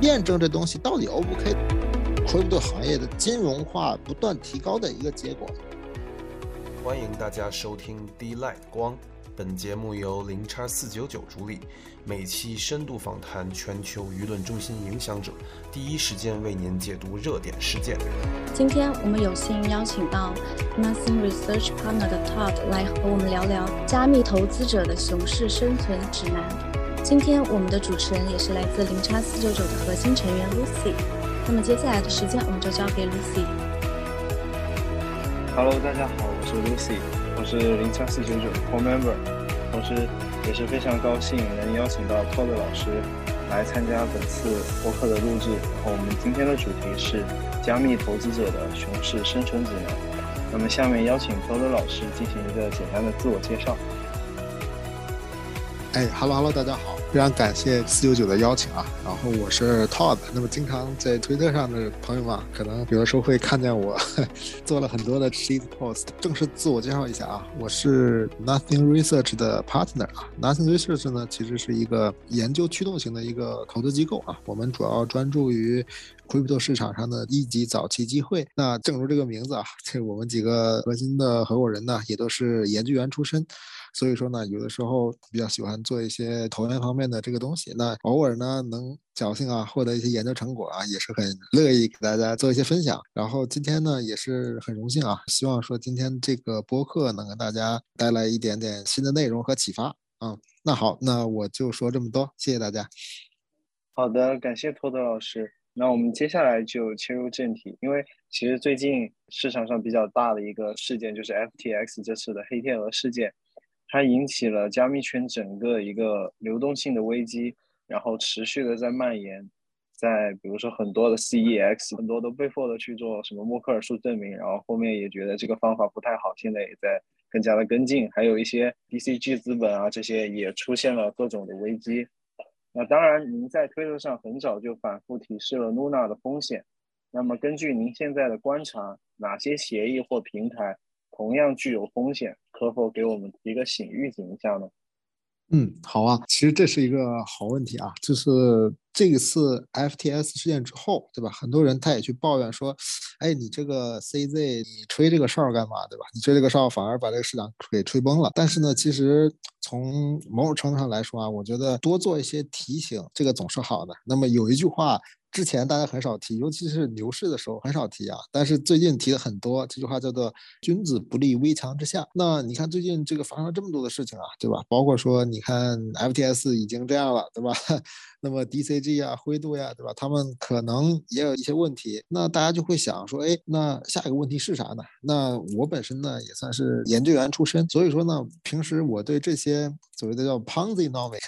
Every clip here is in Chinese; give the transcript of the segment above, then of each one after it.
验证这东西到底 O 不 OK。crypto 行业的金融化不断提高的一个结果。欢迎大家收听 D Light 光，本节目由零叉四九九主理，每期深度访谈全球舆论中心影响者，第一时间为您解读热点事件。今天我们有幸邀请到 Nothing Research Partner 的 Todd 来和我们聊聊加密投资者的熊市生存指南。今天我们的主持人也是来自零叉四九九的核心成员 Lucy。那么接下来的时间我们就交给 Lucy。Hello，大家好，我是 Lucy，我是零叉四九九 Core Member，同时也是非常高兴能邀请到 Todd 老师来参加本次播客的录制。然后我们今天的主题是加密投资者的熊市生存指南。那么下面邀请 Todd 老师进行一个简单的自我介绍。哎哈喽哈喽，大家好，非常感谢四九九的邀请啊。然后我是 Todd，那么经常在推特上的朋友们，可能有的时候会看见我 做了很多的 sheet post。正式自我介绍一下啊，我是 Nothing Research 的 partner 啊。Nothing Research 呢，其实是一个研究驱动型的一个投资机构啊。我们主要专注于 crypto 市场上的一级早期机会。那正如这个名字啊，这我们几个核心的合伙人呢，也都是研究员出身。所以说呢，有的时候比较喜欢做一些投研方面的这个东西，那偶尔呢能侥幸啊获得一些研究成果啊，也是很乐意给大家做一些分享。然后今天呢也是很荣幸啊，希望说今天这个播客能给大家带来一点点新的内容和启发啊。那好，那我就说这么多，谢谢大家。好的，感谢托德老师。那我们接下来就切入正题，因为其实最近市场上比较大的一个事件就是 FTX 这次的黑天鹅事件。它引起了加密圈整个一个流动性的危机，然后持续的在蔓延，在比如说很多的 CEX，很多都被迫的去做什么默克尔数证明，然后后面也觉得这个方法不太好，现在也在更加的跟进，还有一些 DCG 资本啊这些也出现了各种的危机。那当然，您在推特上很早就反复提示了 Luna 的风险。那么根据您现在的观察，哪些协议或平台？同样具有风险，可否给我们提个醒预警一下呢？嗯，好啊，其实这是一个好问题啊，就是这一次 FTS 事件之后，对吧？很多人他也去抱怨说，哎，你这个 CZ 你吹这个哨干嘛，对吧？你吹这个哨反而把这个市场给吹崩了。但是呢，其实从某种程度上来说啊，我觉得多做一些提醒，这个总是好的。那么有一句话。之前大家很少提，尤其是牛市的时候很少提啊。但是最近提的很多，这句话叫做“君子不立危墙之下”。那你看最近这个发生了这么多的事情啊，对吧？包括说你看 FTS 已经这样了，对吧？那么 DCG 啊、灰度呀，对吧？他们可能也有一些问题。那大家就会想说，哎，那下一个问题是啥呢？那我本身呢也算是研究员出身，所以说呢，平时我对这些所谓的叫 Ponzi-nomic。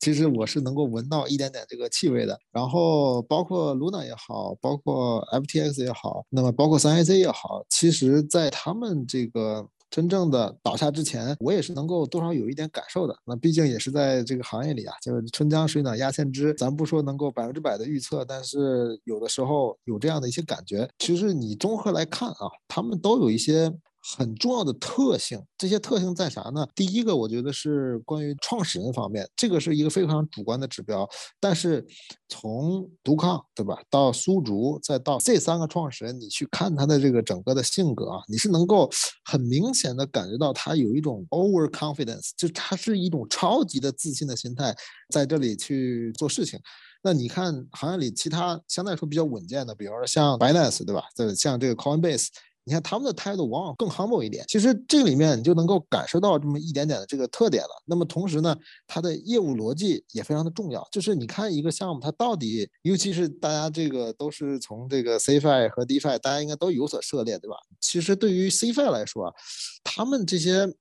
其实我是能够闻到一点点这个气味的，然后包括 Luna 也好，包括 FTX 也好，那么包括三 AC 也好，其实在他们这个真正的倒下之前，我也是能够多少有一点感受的。那毕竟也是在这个行业里啊，就是春江水暖鸭先知，咱不说能够百分之百的预测，但是有的时候有这样的一些感觉。其实你综合来看啊，他们都有一些。很重要的特性，这些特性在啥呢？第一个，我觉得是关于创始人方面，这个是一个非常主观的指标。但是从独抗对吧，到苏竹，再到这三个创始人，你去看他的这个整个的性格啊，你是能够很明显的感觉到他有一种 over confidence，就他是一种超级的自信的心态，在这里去做事情。那你看行业里其他相对来说比较稳健的，比如说像 Binance 对吧？这像这个 Coinbase。你看他们的态度往往更 humble 一点，其实这里面你就能够感受到这么一点点的这个特点了。那么同时呢，它的业务逻辑也非常的重要。就是你看一个项目，它到底，尤其是大家这个都是从这个 CFI 和 DFI，大家应该都有所涉猎，对吧？其实对于 CFI 来说，他们这些。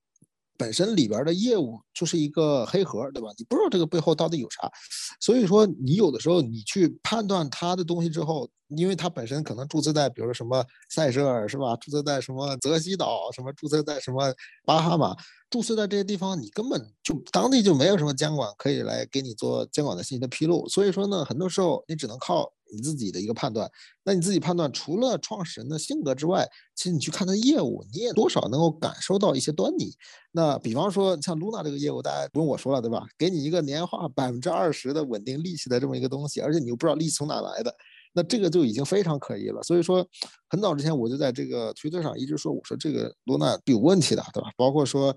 本身里边的业务就是一个黑盒，对吧？你不知道这个背后到底有啥，所以说你有的时候你去判断它的东西之后，因为它本身可能注册在比如说什么塞舌尔是吧？注册在什么泽西岛，什么注册在什么巴哈马，注册在这些地方，你根本就当地就没有什么监管可以来给你做监管的信息的披露，所以说呢，很多时候你只能靠你自己的一个判断。那你自己判断，除了创始人的性格之外，其实你去看他业务，你也多少能够感受到一些端倪。那比方说像 Luna 这个业务，大家不用我说了，对吧？给你一个年化百分之二十的稳定利息的这么一个东西，而且你又不知道利息从哪来的。那这个就已经非常可疑了，所以说很早之前我就在这个推特上一直说，我说这个露娜有问题的，对吧？包括说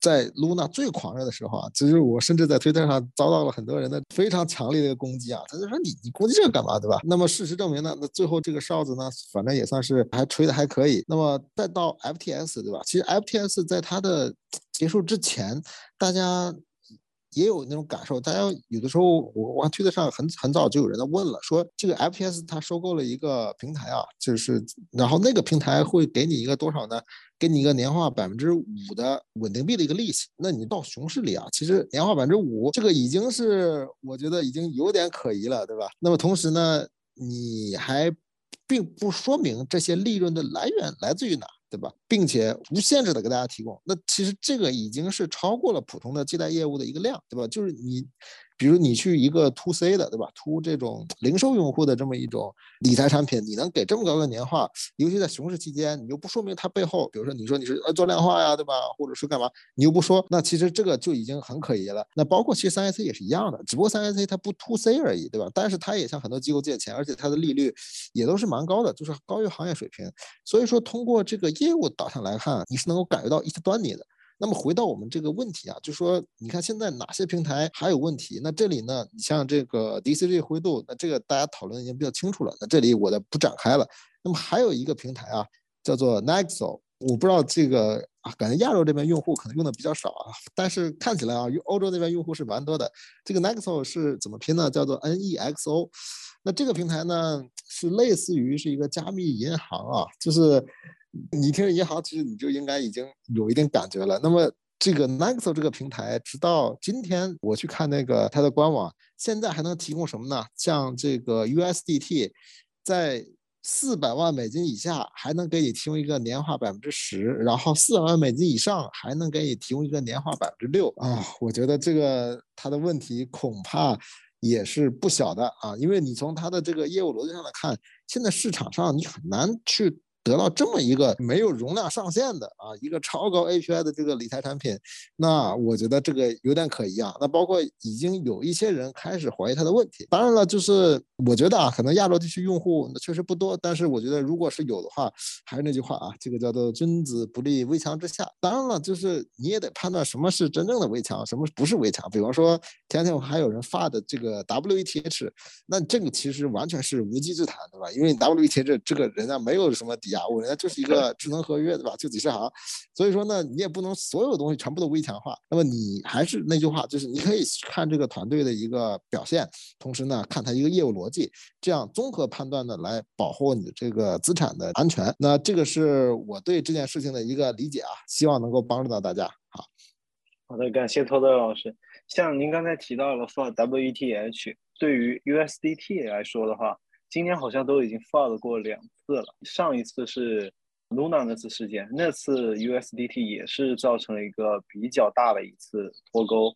在 Luna 最狂热的时候啊，其实我甚至在推特上遭到了很多人的非常强烈的攻击啊，他就说你你攻击这个干嘛，对吧？那么事实证明呢，那最后这个哨子呢，反正也算是还吹的还可以。那么再到 FTS，对吧？其实 FTS 在它的结束之前，大家。也有那种感受，大家有的时候，我我推特上很很早就有人在问了，说这个 FTS 它收购了一个平台啊，就是然后那个平台会给你一个多少呢？给你一个年化百分之五的稳定币的一个利息。那你到熊市里啊，其实年化百分之五，这个已经是我觉得已经有点可疑了，对吧？那么同时呢，你还并不说明这些利润的来源来自于哪。对吧，并且无限制的给大家提供，那其实这个已经是超过了普通的借贷业务的一个量，对吧？就是你。比如你去一个 to C 的，对吧？to 这种 零售用户的这么一种理财产品，你能给这么高的年化，尤其在熊市期间，你又不说明它背后，比如说你说你是呃做量化呀，对吧？或者是干嘛，你又不说，那其实这个就已经很可疑了。那包括其实三 A C 也是一样的，只不过三 A C 它不 to C 而已，对吧？但是它也向很多机构借钱，而且它的利率也都是蛮高的，就是高于行业水平。所以说通过这个业务导向来看，你是能够感觉到一些端倪的。那么回到我们这个问题啊，就说你看现在哪些平台还有问题？那这里呢，你像这个 DCG 灰度，那这个大家讨论已经比较清楚了。那这里我就不展开了。那么还有一个平台啊，叫做 Nexo，我不知道这个啊，感觉亚洲这边用户可能用的比较少啊，但是看起来啊，欧洲那边用户是蛮多的。这个 Nexo 是怎么拼呢？叫做 N-E-X-O。那这个平台呢，是类似于是一个加密银行啊，就是。你听银行，其实你就应该已经有一定感觉了。那么这个 Nexo 这个平台，直到今天我去看那个它的官网，现在还能提供什么呢？像这个 USDT，在四百万美金以下还能给你提供一个年化百分之十，然后四百万美金以上还能给你提供一个年化百分之六啊！我觉得这个它的问题恐怕也是不小的啊，因为你从它的这个业务逻辑上来看，现在市场上你很难去。得到这么一个没有容量上限的啊，一个超高 API 的这个理财产品，那我觉得这个有点可疑啊。那包括已经有一些人开始怀疑它的问题。当然了，就是我觉得啊，可能亚洲地区用户那确实不多，但是我觉得如果是有的话，还是那句话啊，这个叫做君子不立危墙之下。当然了，就是你也得判断什么是真正的围墙，什么不是围墙。比方说前天我还有人发的这个 WETH，那这个其实完全是无稽之谈，对吧？因为 WETH 这个人家没有什么抵押。我觉得就是一个智能合约，对吧？就几十行，所以说呢，你也不能所有东西全部都微强化。那么你还是那句话，就是你可以看这个团队的一个表现，同时呢，看它一个业务逻辑，这样综合判断的来保护你这个资产的安全。那这个是我对这件事情的一个理解啊，希望能够帮助到大家。好，好的，感谢托德老师。像您刚才提到了 for WETH，对于 USDT 来说的话。今年好像都已经发了过两次了，上一次是 Luna 那次事件，那次 USDT 也是造成了一个比较大的一次脱钩，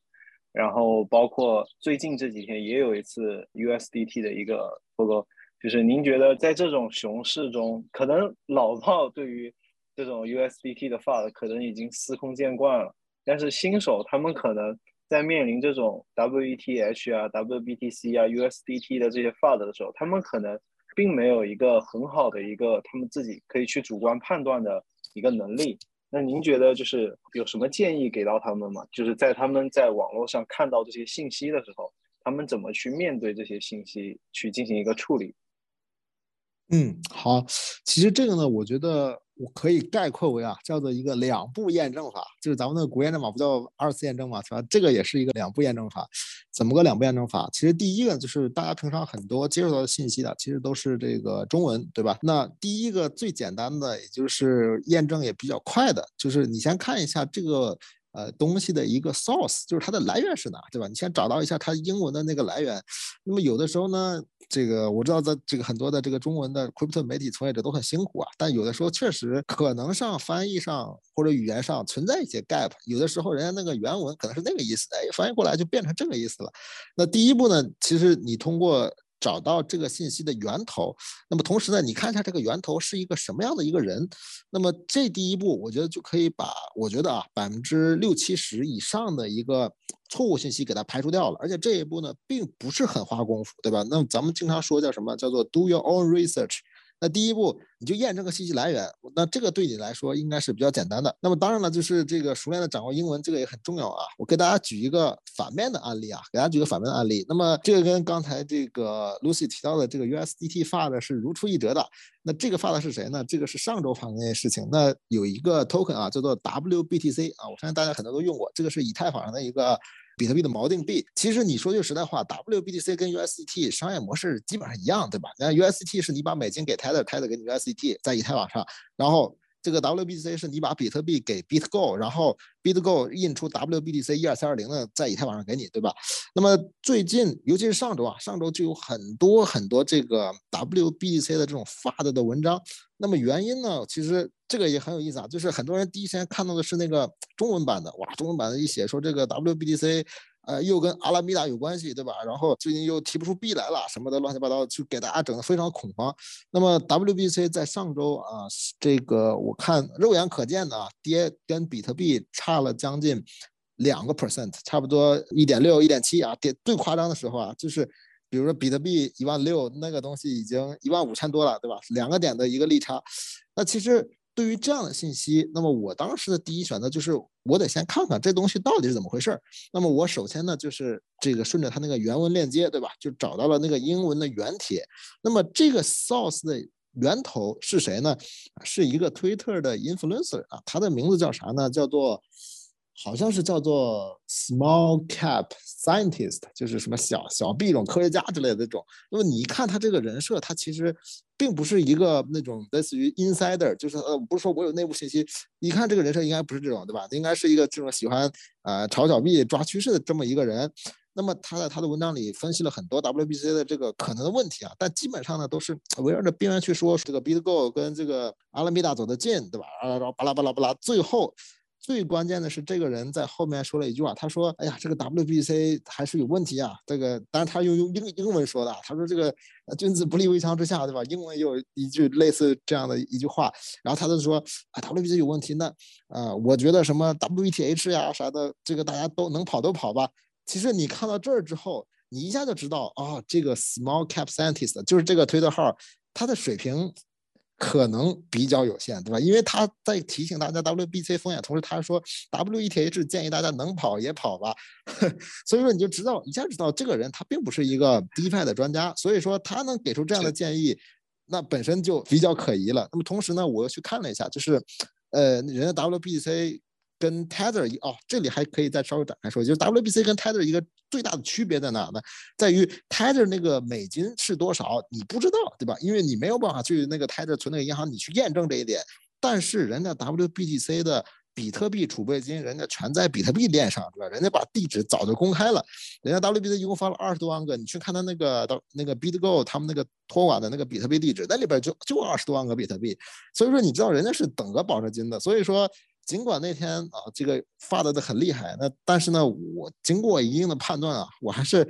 然后包括最近这几天也有一次 USDT 的一个脱钩，就是您觉得在这种熊市中，可能老炮对于这种 USDT 的发可能已经司空见惯了，但是新手他们可能。在面临这种 WETH 啊、WBTC 啊、USDT 的这些 FUD 的时候，他们可能并没有一个很好的一个他们自己可以去主观判断的一个能力。那您觉得就是有什么建议给到他们吗？就是在他们在网络上看到这些信息的时候，他们怎么去面对这些信息，去进行一个处理？嗯，好，其实这个呢，我觉得。我可以概括为啊，叫做一个两步验证法，就是咱们那个国验证码不叫二次验证嘛，是吧？这个也是一个两步验证法。怎么个两步验证法？其实第一个就是大家平常很多接触到的信息的，其实都是这个中文，对吧？那第一个最简单的，也就是验证也比较快的，就是你先看一下这个。呃，东西的一个 source 就是它的来源是哪，对吧？你先找到一下它英文的那个来源。那么有的时候呢，这个我知道在这个很多的这个中文的 crypto 媒体从业者都很辛苦啊，但有的时候确实可能上翻译上或者语言上存在一些 gap，有的时候人家那个原文可能是那个意思，哎，翻译过来就变成这个意思了。那第一步呢，其实你通过找到这个信息的源头。那么同时呢，你看一下这个源头是一个什么样的一个人。那么这第一步，我觉得就可以把我觉得啊百分之六七十以上的一个错误信息给它排除掉了。而且这一步呢，并不是很花功夫，对吧？那么咱们经常说叫什么？叫做 do your own research。那第一步，你就验证个信息来源，那这个对你来说应该是比较简单的。那么当然了，就是这个熟练的掌握英文，这个也很重要啊。我给大家举一个反面的案例啊，给大家举个反面的案例。那么这个跟刚才这个 Lucy 提到的这个 USDT 发的是如出一辙的。那这个发的是谁呢？这个是上周发生那件事情。那有一个 token 啊，叫做 WBTC 啊，我相信大家很多都用过，这个是以太坊上的一个。比特币的锚定币，其实你说句实在话，WBTC 跟 USDT 商业模式基本上一样，对吧？那 USDT 是你把美金给 Tether，Tether 给你 USDT，在以太网上，然后这个 WBTC 是你把比特币给 BitGo，然后 BitGo 印出 WBTC 一二三二零的在以太网上给你，对吧？那么最近，尤其是上周啊，上周就有很多很多这个 WBTC 的这种发的的文章。那么原因呢，其实这个也很有意思啊，就是很多人第一时间看到的是那个中文版的，哇，中文版的一写说这个 WBTC，呃，又跟阿拉米达有关系，对吧？然后最近又提不出币来了，什么的乱七八糟，就给大家整的非常恐慌。那么 W B C 在上周啊，这个我看肉眼可见的啊，跌跟比特币差了将近两个 percent，差不多一点六、一点七啊，跌最夸张的时候啊，就是。比如说比特币一万六，那个东西已经一万五千多了，对吧？两个点的一个利差。那其实对于这样的信息，那么我当时的第一选择就是我得先看看这东西到底是怎么回事儿。那么我首先呢就是这个顺着它那个原文链接，对吧？就找到了那个英文的原帖。那么这个 source 的源头是谁呢？是一个 Twitter 的 influencer 啊，他的名字叫啥呢？叫做。好像是叫做 small cap scientist，就是什么小小币种科学家之类的这种。那么你一看他这个人设，他其实并不是一个那种类似于 insider，就是呃不是说我有内部信息。一看这个人设应该不是这种，对吧？应该是一个这种喜欢呃炒小币抓趋势的这么一个人。那么他在他的文章里分析了很多 WBC 的这个可能的问题啊，但基本上呢都是围绕着边缘去说这个 BitGo 跟这个阿拉米达走得近，对吧？然后巴拉巴拉巴拉，最后。最关键的是，这个人在后面说了一句话，他说：“哎呀，这个 WBC 还是有问题啊。”这个当然他用用英英文说的，他说：“这个君子不立危墙之下，对吧？”英文有一句类似这样的一句话，然后他就说：“啊，WBC 有问题，那呃，我觉得什么 WETH 呀啥的，这个大家都能跑都跑吧。”其实你看到这儿之后，你一下就知道啊，这个 Small Cap Scientist 就是这个推特号，他的水平。可能比较有限，对吧？因为他在提醒大家 WBC 风险，同时他说 WETH 建议大家能跑也跑吧，所以说你就知道一下知道这个人他并不是一个 DeFi 的专家，所以说他能给出这样的建议，那本身就比较可疑了。那么同时呢，我又去看了一下，就是呃，人家 WBC。跟 Tether 一哦，这里还可以再稍微展开说，就是 WBC 跟 Tether 一个最大的区别在哪呢？在于 Tether 那个美金是多少，你不知道，对吧？因为你没有办法去那个 Tether 存那个银行，你去验证这一点。但是人家 WBTC 的比特币储备金，人家全在比特币链上，对吧？人家把地址早就公开了，人家 WBC 一共发了二十多万个，你去看他那个到那个 BitGo 他们那个托管的那个比特币地址，那里边就就二十多万个比特币。所以说你知道人家是等额保证金的，所以说。尽管那天啊，这个发的的很厉害，那但是呢，我经过一定的判断啊，我还是，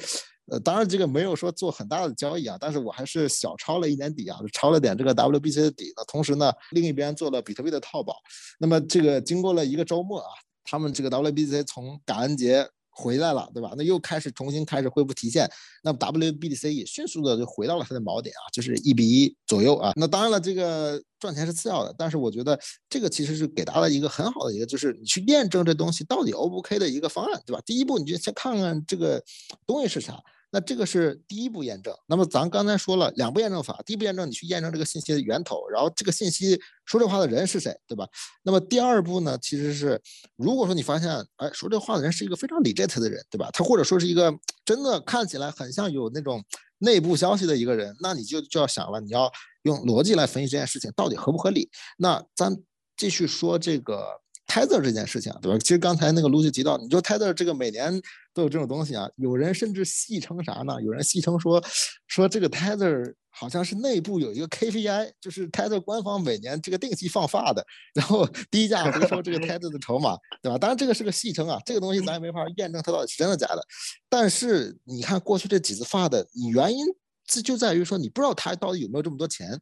呃，当然这个没有说做很大的交易啊，但是我还是小抄了一点底啊，抄了点这个 WBC 的底。那同时呢，另一边做了比特币的套保。那么这个经过了一个周末啊，他们这个 WBC 从感恩节。回来了，对吧？那又开始重新开始恢复提现，那 WBDC 也迅速的就回到了它的锚点啊，就是一比一左右啊。那当然了，这个赚钱是次要的，但是我觉得这个其实是给大家一个很好的一个，就是你去验证这东西到底 O 不 OK 的一个方案，对吧？第一步你就先看看这个东西是啥。那这个是第一步验证。那么咱刚才说了两步验证法，第一步验证你去验证这个信息的源头，然后这个信息说这话的人是谁，对吧？那么第二步呢，其实是如果说你发现，哎，说这话的人是一个非常 legit 的人，对吧？他或者说是一个真的看起来很像有那种内部消息的一个人，那你就就要想了，你要用逻辑来分析这件事情到底合不合理。那咱继续说这个。Tether 这件事情，对吧？其实刚才那个 Lucy 提到，你说 Tether 这个每年都有这种东西啊，有人甚至戏称啥呢？有人戏称说，说这个 Tether 好像是内部有一个 KPI，就是 Tether 官方每年这个定期放发的，然后低价回收这个 Tether 的筹码，对吧？当然这个是个戏称啊，这个东西咱也没法验证它到底是真的假的。但是你看过去这几次发的，你原因这就在于说你不知道他到底有没有这么多钱。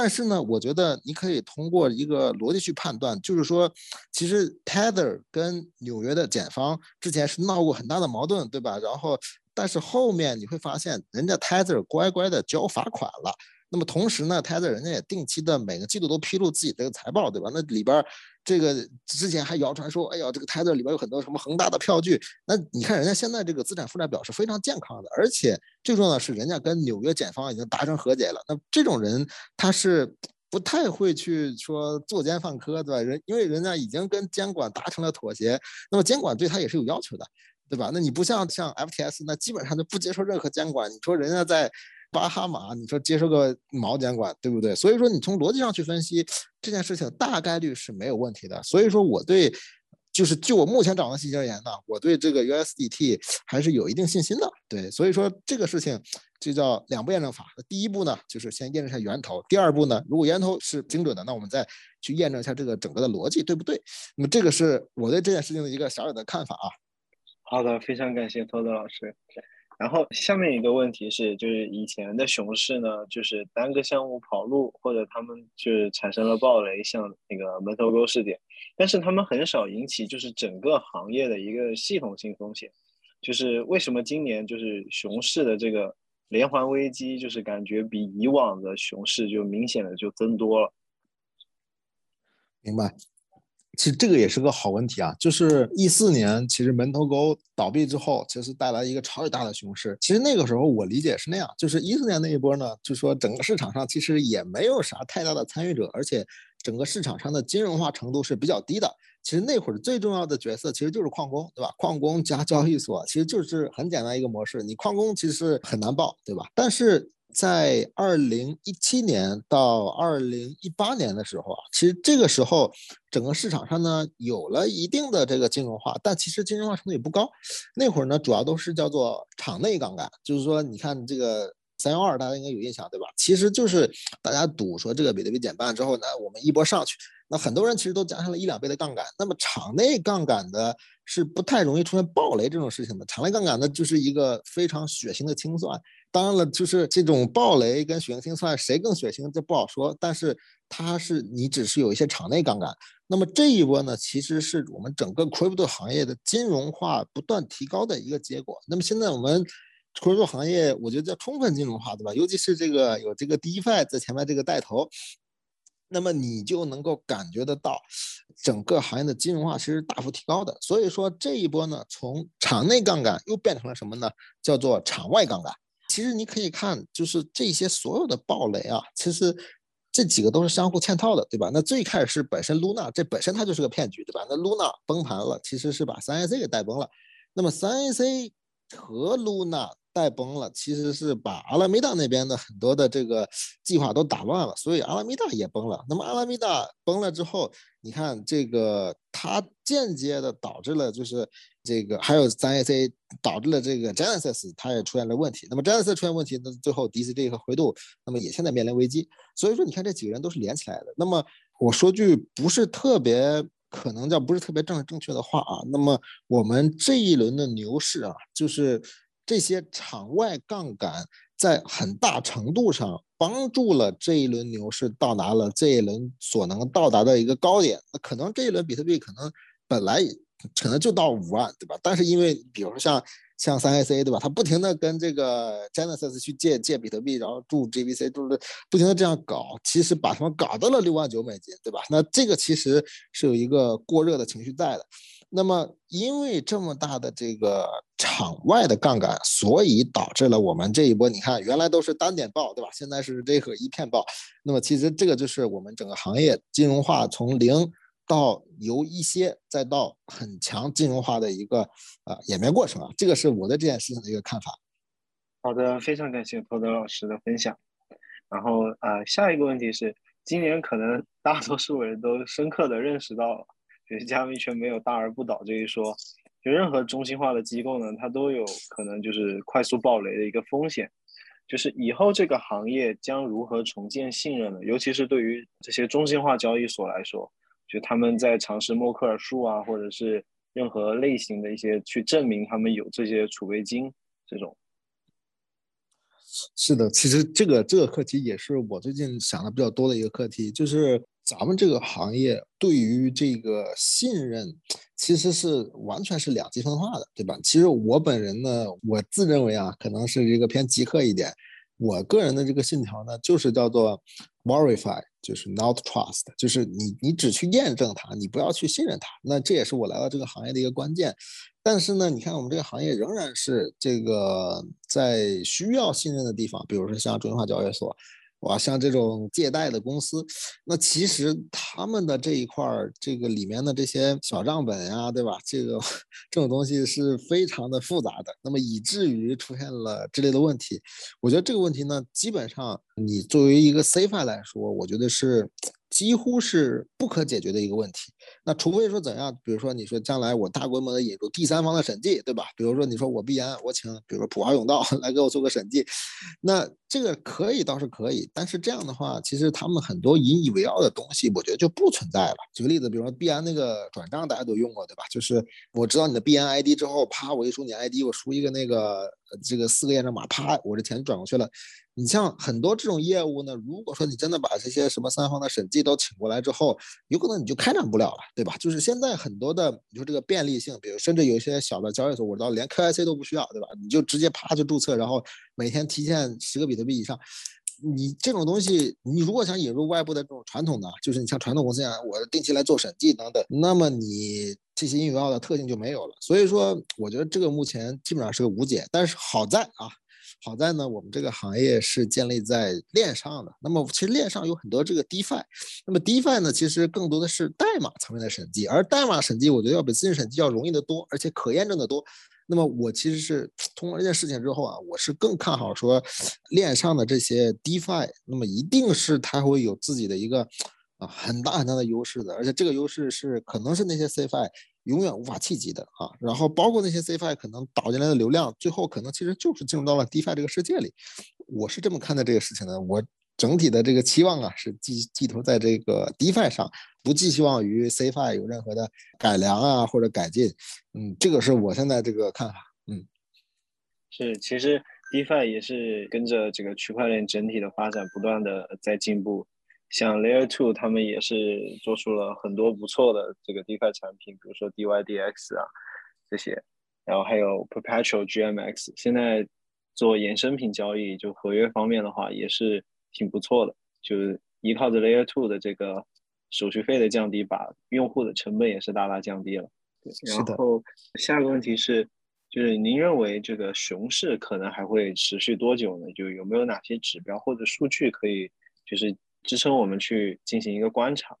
但是呢，我觉得你可以通过一个逻辑去判断，就是说，其实 Tether 跟纽约的检方之前是闹过很大的矛盾，对吧？然后，但是后面你会发现，人家 Tether 乖乖的交罚款了。那么同时呢，Tether 人家也定期的每个季度都披露自己的财报，对吧？那里边这个之前还谣传说，哎呀，这个 Tether 里边有很多什么恒大的票据。那你看人家现在这个资产负债表是非常健康的，而且最重要的是，人家跟纽约检方已经达成和解了。那这种人他是不太会去说作奸犯科，对吧？人因为人家已经跟监管达成了妥协，那么监管对他也是有要求的，对吧？那你不像像 FTS，那基本上就不接受任何监管。你说人家在。巴哈马，你说接受个毛监管，对不对？所以说你从逻辑上去分析这件事情，大概率是没有问题的。所以说我对，就是就我目前掌握的信息而言呢，我对这个 USDT 还是有一定信心的。对，所以说这个事情就叫两步验证法。第一步呢，就是先验证一下源头；第二步呢，如果源头是精准的，那我们再去验证一下这个整个的逻辑，对不对？那么这个是我对这件事情的一个小小的看法啊。好的，非常感谢托德老师。然后下面一个问题是，就是以前的熊市呢，就是单个项目跑路，或者他们就是产生了暴雷，像那个门头沟事件，但是他们很少引起就是整个行业的一个系统性风险。就是为什么今年就是熊市的这个连环危机，就是感觉比以往的熊市就明显的就增多了。明白。其实这个也是个好问题啊，就是一四年，其实门头沟倒闭之后，其实带来一个超级大的熊市。其实那个时候我理解是那样，就是一四年那一波呢，就说整个市场上其实也没有啥太大的参与者，而且整个市场上的金融化程度是比较低的。其实那会儿最重要的角色其实就是矿工，对吧？矿工加交易所，其实就是很简单一个模式。你矿工其实很难报，对吧？但是在二零一七年到二零一八年的时候啊，其实这个时候整个市场上呢有了一定的这个金融化，但其实金融化程度也不高。那会儿呢，主要都是叫做场内杠杆，就是说，你看这个三幺二，大家应该有印象对吧？其实就是大家赌说这个比特币减半之后呢，我们一波上去，那很多人其实都加上了一两倍的杠杆。那么场内杠杆的是不太容易出现暴雷这种事情的，场内杠杆呢就是一个非常血腥的清算。当然了，就是这种暴雷跟血腥算谁更血腥，这不好说。但是它是你只是有一些场内杠杆。那么这一波呢，其实是我们整个 crypto 行业的金融化不断提高的一个结果。那么现在我们 crypto 行业，我觉得叫充分金融化，对吧？尤其是这个有这个 DeFi 在前面这个带头，那么你就能够感觉得到整个行业的金融化其实大幅提高的。所以说这一波呢，从场内杠杆又变成了什么呢？叫做场外杠杆。其实你可以看，就是这些所有的暴雷啊，其实这几个都是相互嵌套的，对吧？那最开始是本身 Luna 这本身它就是个骗局，对吧？那 Luna 崩盘了，其实是把三 AC 给带崩了。那么三 AC 和 Luna 带崩了，其实是把阿拉米达那边的很多的这个计划都打乱了，所以阿拉米达也崩了。那么阿拉米达崩了之后，你看这个它间接的导致了就是。这个还有三 AC 导致了这个 Genesis 它也出现了问题，那么 Genesis 出现问题，那最后 DCG 和回度，那么也现在面临危机。所以说，你看这几个人都是连起来的。那么我说句不是特别可能叫不是特别正正确的话啊，那么我们这一轮的牛市啊，就是这些场外杠杆在很大程度上帮助了这一轮牛市到达了这一轮所能到达的一个高点。那可能这一轮比特币可能本来。可能就到五万，对吧？但是因为比如说像像三 AC，对吧？他不停的跟这个 Genesis 去借借比特币，然后注 GBC，就是不停的这样搞，其实把他们搞到了六万九美金，对吧？那这个其实是有一个过热的情绪在的。那么因为这么大的这个场外的杠杆，所以导致了我们这一波，你看原来都是单点爆，对吧？现在是这个一片爆。那么其实这个就是我们整个行业金融化从零。到由一些再到很强金融化的一个呃演变过程啊，这个是我对这件事情的一个看法。好的，非常感谢托德老师的分享。然后呃，下一个问题是，今年可能 大多数人都深刻的认识到，就是加密圈没有大而不倒这一说，就任何中心化的机构呢，它都有可能就是快速暴雷的一个风险。就是以后这个行业将如何重建信任呢？尤其是对于这些中心化交易所来说。就他们在尝试默克尔树啊，或者是任何类型的一些去证明他们有这些储备金这种。是的，其实这个这个课题也是我最近想的比较多的一个课题，就是咱们这个行业对于这个信任其实是完全是两极分化的，对吧？其实我本人呢，我自认为啊，可能是这个偏极客一点。我个人的这个信条呢，就是叫做 verify，就是 not trust，就是你你只去验证它，你不要去信任它。那这也是我来到这个行业的一个关键。但是呢，你看我们这个行业仍然是这个在需要信任的地方，比如说像中心化交易所。哇，像这种借贷的公司，那其实他们的这一块儿，这个里面的这些小账本呀，对吧？这个这种东西是非常的复杂的，那么以至于出现了之类的问题。我觉得这个问题呢，基本上你作为一个 CFI 来说，我觉得是。几乎是不可解决的一个问题。那除非说怎样，比如说你说将来我大规模的引入第三方的审计，对吧？比如说你说我必然我请，比如说普华永道 来给我做个审计，那这个可以倒是可以。但是这样的话，其实他们很多引以为傲的东西，我觉得就不存在了。举个例子，比如说必然那个转账，大家都用过，对吧？就是我知道你的必然 ID 之后，啪，我一输你 ID，我输一个那个这个四个验证码，啪，我这钱转过去了。你像很多这种业务呢，如果说你真的把这些什么三方的审计都请过来之后，有可能你就开展不了了，对吧？就是现在很多的，你说这个便利性，比如甚至有一些小的交易所，我知道连 KYC 都不需要，对吧？你就直接啪就注册，然后每天提现十个比特币以上，你这种东西，你如果想引入外部的这种传统的，就是你像传统公司一样，我定期来做审计等等，那么你这些引以为傲的特性就没有了。所以说，我觉得这个目前基本上是个无解。但是好在啊。好在呢，我们这个行业是建立在链上的。那么其实链上有很多这个 DeFi，那么 DeFi 呢，其实更多的是代码层面的审计，而代码审计我觉得要比资金审计要容易得多，而且可验证的多。那么我其实是通过这件事情之后啊，我是更看好说链上的这些 DeFi，那么一定是它会有自己的一个啊很大很大的优势的，而且这个优势是可能是那些 CFI。永远无法企及的啊，然后包括那些 CFI 可能导进来的流量，最后可能其实就是进入到了 DeFi 这个世界里。我是这么看待这个事情的，我整体的这个期望啊是寄寄托在这个 DeFi 上，不寄希望于 CFI 有任何的改良啊或者改进。嗯，这个是我现在这个看法。嗯，是，其实 DeFi 也是跟着这个区块链整体的发展不断的在进步。像 Layer Two，他们也是做出了很多不错的这个 DeFi 产品，比如说 DYDX 啊这些，然后还有 Perpetual GMX。现在做衍生品交易，就合约方面的话也是挺不错的，就是依靠着 Layer Two 的这个手续费的降低，把用户的成本也是大大降低了。对，然后下个问题是，就是您认为这个熊市可能还会持续多久呢？就有没有哪些指标或者数据可以就是？支撑我们去进行一个观察。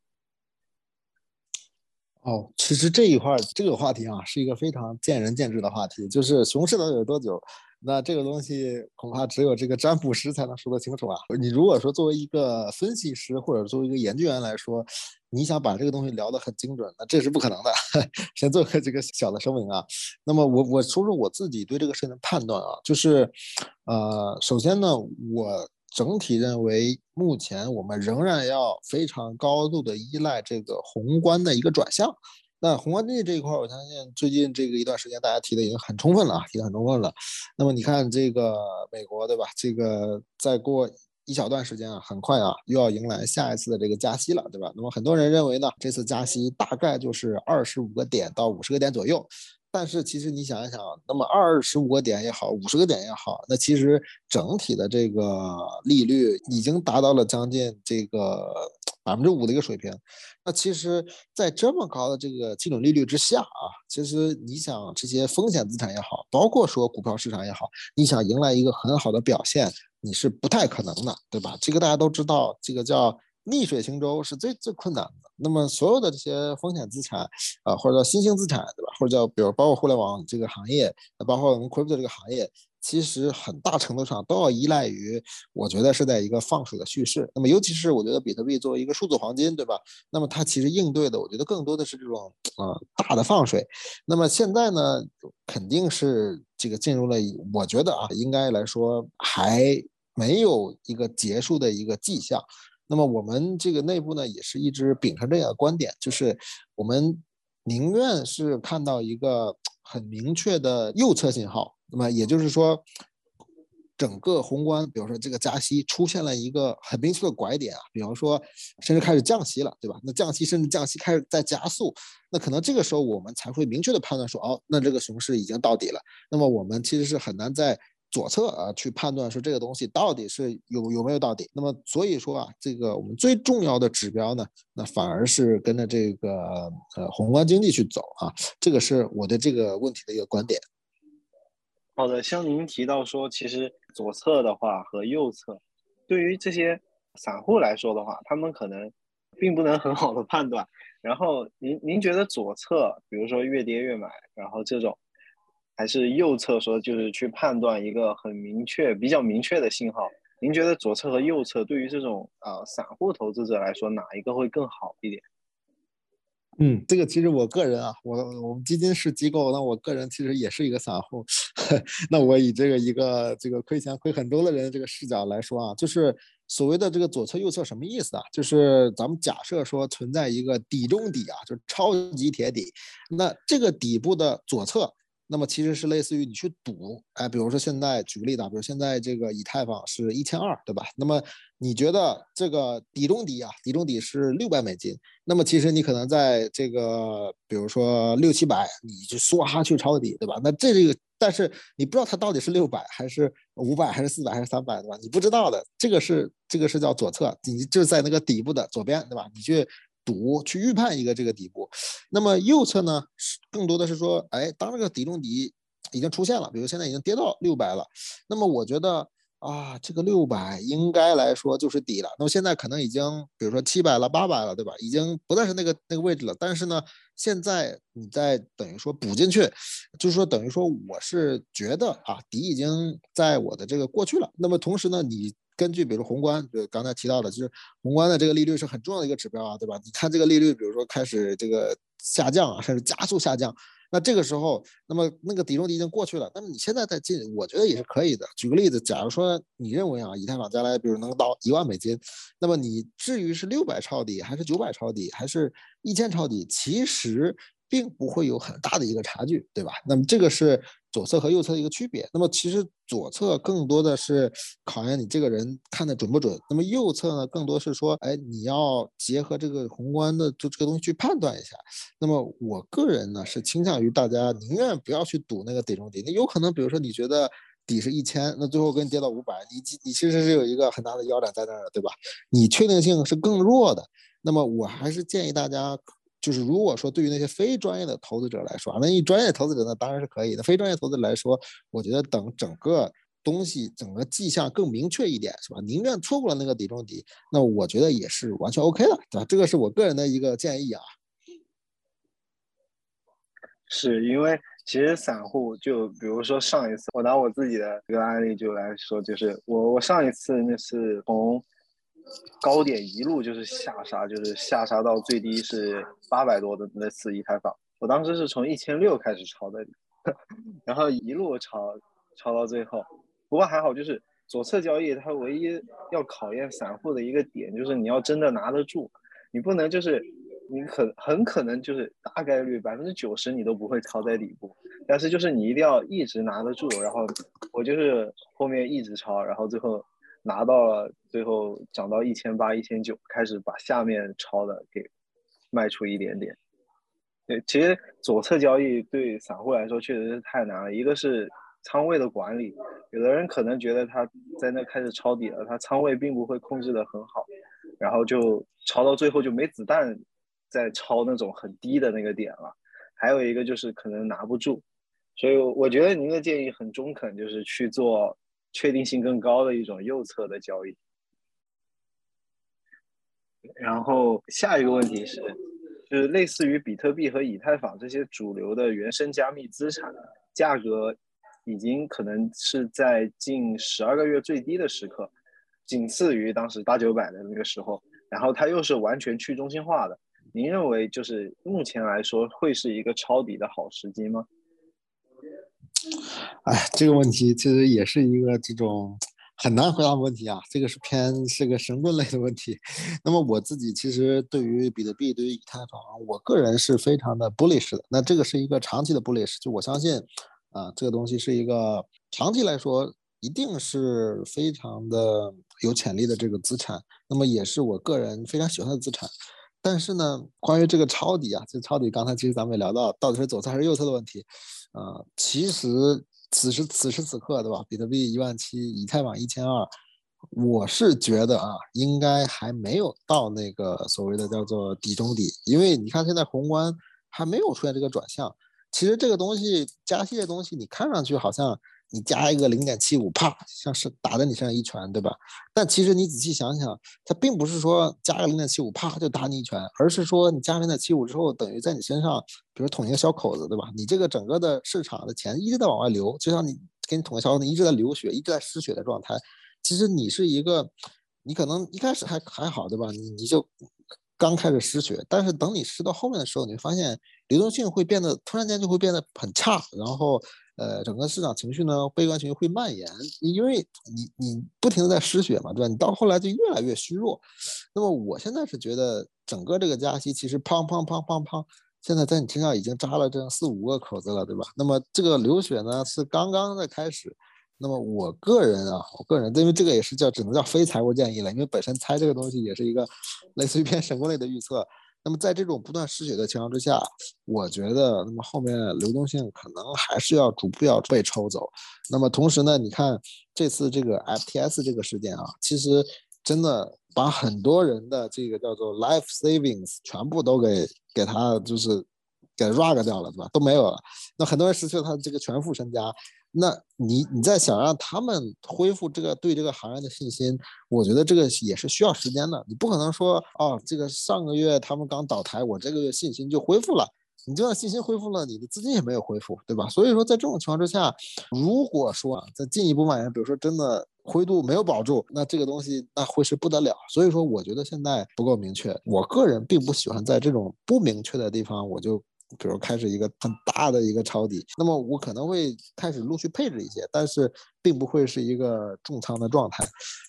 哦，其实这一块这个话题啊，是一个非常见仁见智的话题。就是熊市到底有多久？那这个东西恐怕只有这个占卜师才能说得清楚啊。你如果说作为一个分析师或者作为一个研究员来说，你想把这个东西聊得很精准，那这是不可能的。先做个这个小的声明啊。那么我我说说我自己对这个事情的判断啊，就是呃，首先呢，我。整体认为，目前我们仍然要非常高度的依赖这个宏观的一个转向。那宏观经济这一块，我相信最近这个一段时间大家提的已经很充分了啊，提的很充分了。那么你看这个美国，对吧？这个再过一小段时间啊，很快啊，又要迎来下一次的这个加息了，对吧？那么很多人认为呢，这次加息大概就是二十五个点到五十个点左右。但是其实你想一想，那么二十五个点也好，五十个点也好，那其实整体的这个利率已经达到了将近这个百分之五的一个水平。那其实，在这么高的这个基准利率之下啊，其实你想这些风险资产也好，包括说股票市场也好，你想迎来一个很好的表现，你是不太可能的，对吧？这个大家都知道，这个叫。逆水行舟是最最困难的。那么所有的这些风险资产啊，或者叫新兴资产，对吧？或者叫比如包括互联网这个行业，包括我们 crypto 这个行业，其实很大程度上都要依赖于，我觉得是在一个放水的叙事。那么尤其是我觉得比特币作为一个数字黄金，对吧？那么它其实应对的，我觉得更多的是这种啊大的放水。那么现在呢，肯定是这个进入了，我觉得啊，应该来说还没有一个结束的一个迹象。那么我们这个内部呢，也是一直秉承这样的观点，就是我们宁愿是看到一个很明确的右侧信号。那么也就是说，整个宏观，比如说这个加息出现了一个很明确的拐点啊，比方说甚至开始降息了，对吧？那降息甚至降息开始在加速，那可能这个时候我们才会明确的判断说，哦，那这个熊市已经到底了。那么我们其实是很难在左侧啊去判断说这个东西到底是有有没有到底。那么所以说啊，这个我们最重要的指标呢，那反而是跟着这个呃宏观经济去走啊，这个是我的这个问题的一个观点。好的，像您提到说，其实左侧的话和右侧，对于这些散户来说的话，他们可能并不能很好的判断。然后您您觉得左侧，比如说越跌越买，然后这种，还是右侧说就是去判断一个很明确、比较明确的信号？您觉得左侧和右侧对于这种呃散户投资者来说，哪一个会更好一点？嗯，这个其实我个人啊，我我们基金是机构，那我个人其实也是一个散户。那我以这个一个这个亏钱亏很多的人这个视角来说啊，就是所谓的这个左侧右侧什么意思啊？就是咱们假设说存在一个底中底啊，就是超级铁底，那这个底部的左侧。那么其实是类似于你去赌，哎，比如说现在举个例子啊，比如现在这个以太坊是一千二，对吧？那么你觉得这个底中底啊，底中底是六百美金，那么其实你可能在这个比如说六七百，你就唰去抄底，对吧？那这个但是你不知道它到底是六百还是五百还是四百还是三百，对吧？你不知道的，这个是这个是叫左侧，你就在那个底部的左边，对吧？你去。赌去预判一个这个底部，那么右侧呢，更多的是说，哎，当这个底中底已经出现了，比如现在已经跌到六百了，那么我觉得啊，这个六百应该来说就是底了。那么现在可能已经，比如说七百了、八百了，对吧？已经不再是那个那个位置了。但是呢，现在你再等于说补进去，就是说等于说我是觉得啊，底已经在我的这个过去了。那么同时呢，你。根据比如宏观，就刚才提到的，就是宏观的这个利率是很重要的一个指标啊，对吧？你看这个利率，比如说开始这个下降啊，甚至加速下降，那这个时候，那么那个底中底已经过去了，那么你现在再进，我觉得也是可以的。举个例子，假如说你认为啊，以太坊将来比如能到一万美金，那么你至于是六百抄底，还是九百抄底，还是一千抄底，其实。并不会有很大的一个差距，对吧？那么这个是左侧和右侧的一个区别。那么其实左侧更多的是考验你这个人看的准不准，那么右侧呢，更多是说，哎，你要结合这个宏观的就这个东西去判断一下。那么我个人呢是倾向于大家宁愿不要去赌那个底中底，那有可能比如说你觉得底是一千，那最后给你跌到五百，你你其实是有一个很大的腰斩在那儿的，对吧？你确定性是更弱的。那么我还是建议大家。就是如果说对于那些非专业的投资者来说啊，那你专业投资者呢当然是可以的。非专业投资者来说，我觉得等整个东西整个迹象更明确一点，是吧？宁愿错过了那个底中底，那我觉得也是完全 OK 的，对吧？这个是我个人的一个建议啊。是因为其实散户就比如说上一次，我拿我自己的一个案例就来说，就是我我上一次那是从。高点一路就是下杀，就是下杀到最低是八百多的那次以太坊，我当时是从一千六开始抄的，然后一路抄抄到最后。不过还好，就是左侧交易它唯一要考验散户的一个点，就是你要真的拿得住，你不能就是你很很可能就是大概率百分之九十你都不会抄在底部，但是就是你一定要一直拿得住。然后我就是后面一直抄，然后最后。拿到了，最后涨到一千八、一千九，开始把下面抄的给卖出一点点。对，其实左侧交易对散户来说确实是太难了。一个是仓位的管理，有的人可能觉得他在那开始抄底了，他仓位并不会控制的很好，然后就抄到最后就没子弹再抄那种很低的那个点了。还有一个就是可能拿不住，所以我觉得您的建议很中肯，就是去做。确定性更高的一种右侧的交易。然后下一个问题是，就是类似于比特币和以太坊这些主流的原生加密资产，价格已经可能是在近十二个月最低的时刻，仅次于当时八九百的那个时候。然后它又是完全去中心化的，您认为就是目前来说会是一个抄底的好时机吗？哎，这个问题其实也是一个这种很难回答的问题啊。这个是偏是个神棍类的问题。那么我自己其实对于比特币、对于以太坊，我个人是非常的 bullish 的。那这个是一个长期的 bullish，就我相信啊，这个东西是一个长期来说一定是非常的有潜力的这个资产，那么也是我个人非常喜欢的资产。但是呢，关于这个抄底啊，这抄底刚才其实咱们也聊到，到底是左侧还是右侧的问题，呃，其实此时此时此刻，对吧？比特币一万七，以太坊一千二，我是觉得啊，应该还没有到那个所谓的叫做底中底，因为你看现在宏观还没有出现这个转向。其实这个东西加息的东西，你看上去好像。你加一个零点七五，啪，像是打在你身上一拳，对吧？但其实你仔细想想，它并不是说加个零点七五，啪就打你一拳，而是说你加零点七五之后，等于在你身上，比如捅一个小口子，对吧？你这个整个的市场的钱一直在往外流，就像你给你捅个小口子，一直在流血，一直在失血的状态。其实你是一个，你可能一开始还还好，对吧？你你就刚开始失血，但是等你失到后面的时候，你会发现流动性会变得突然间就会变得很差，然后。呃，整个市场情绪呢，悲观情绪会蔓延，因为你你不停的在失血嘛，对吧？你到后来就越来越虚弱。那么我现在是觉得，整个这个加息其实砰砰砰砰砰，现在在你身上已经扎了这样四五个口子了，对吧？那么这个流血呢是刚刚在开始。那么我个人啊，我个人因为这个也是叫只能叫非财务建议了，因为本身猜这个东西也是一个类似于偏神功类的预测。那么在这种不断失血的情况之下，我觉得那么后面流动性可能还是要逐步要被抽走。那么同时呢，你看这次这个 FTS 这个事件啊，其实真的把很多人的这个叫做 life savings 全部都给给他就是给 rug 掉了，对吧？都没有了。那很多人失去了他的这个全副身家。那你你在想让他们恢复这个对这个行业的信心，我觉得这个也是需要时间的。你不可能说哦，这个上个月他们刚倒台，我这个月信心就恢复了。你就算信心恢复了，你的资金也没有恢复，对吧？所以说在这种情况之下，如果说再进一步蔓延，比如说真的灰度没有保住，那这个东西那会是不得了。所以说我觉得现在不够明确，我个人并不喜欢在这种不明确的地方我就。比如开始一个很大的一个抄底，那么我可能会开始陆续配置一些，但是并不会是一个重仓的状态。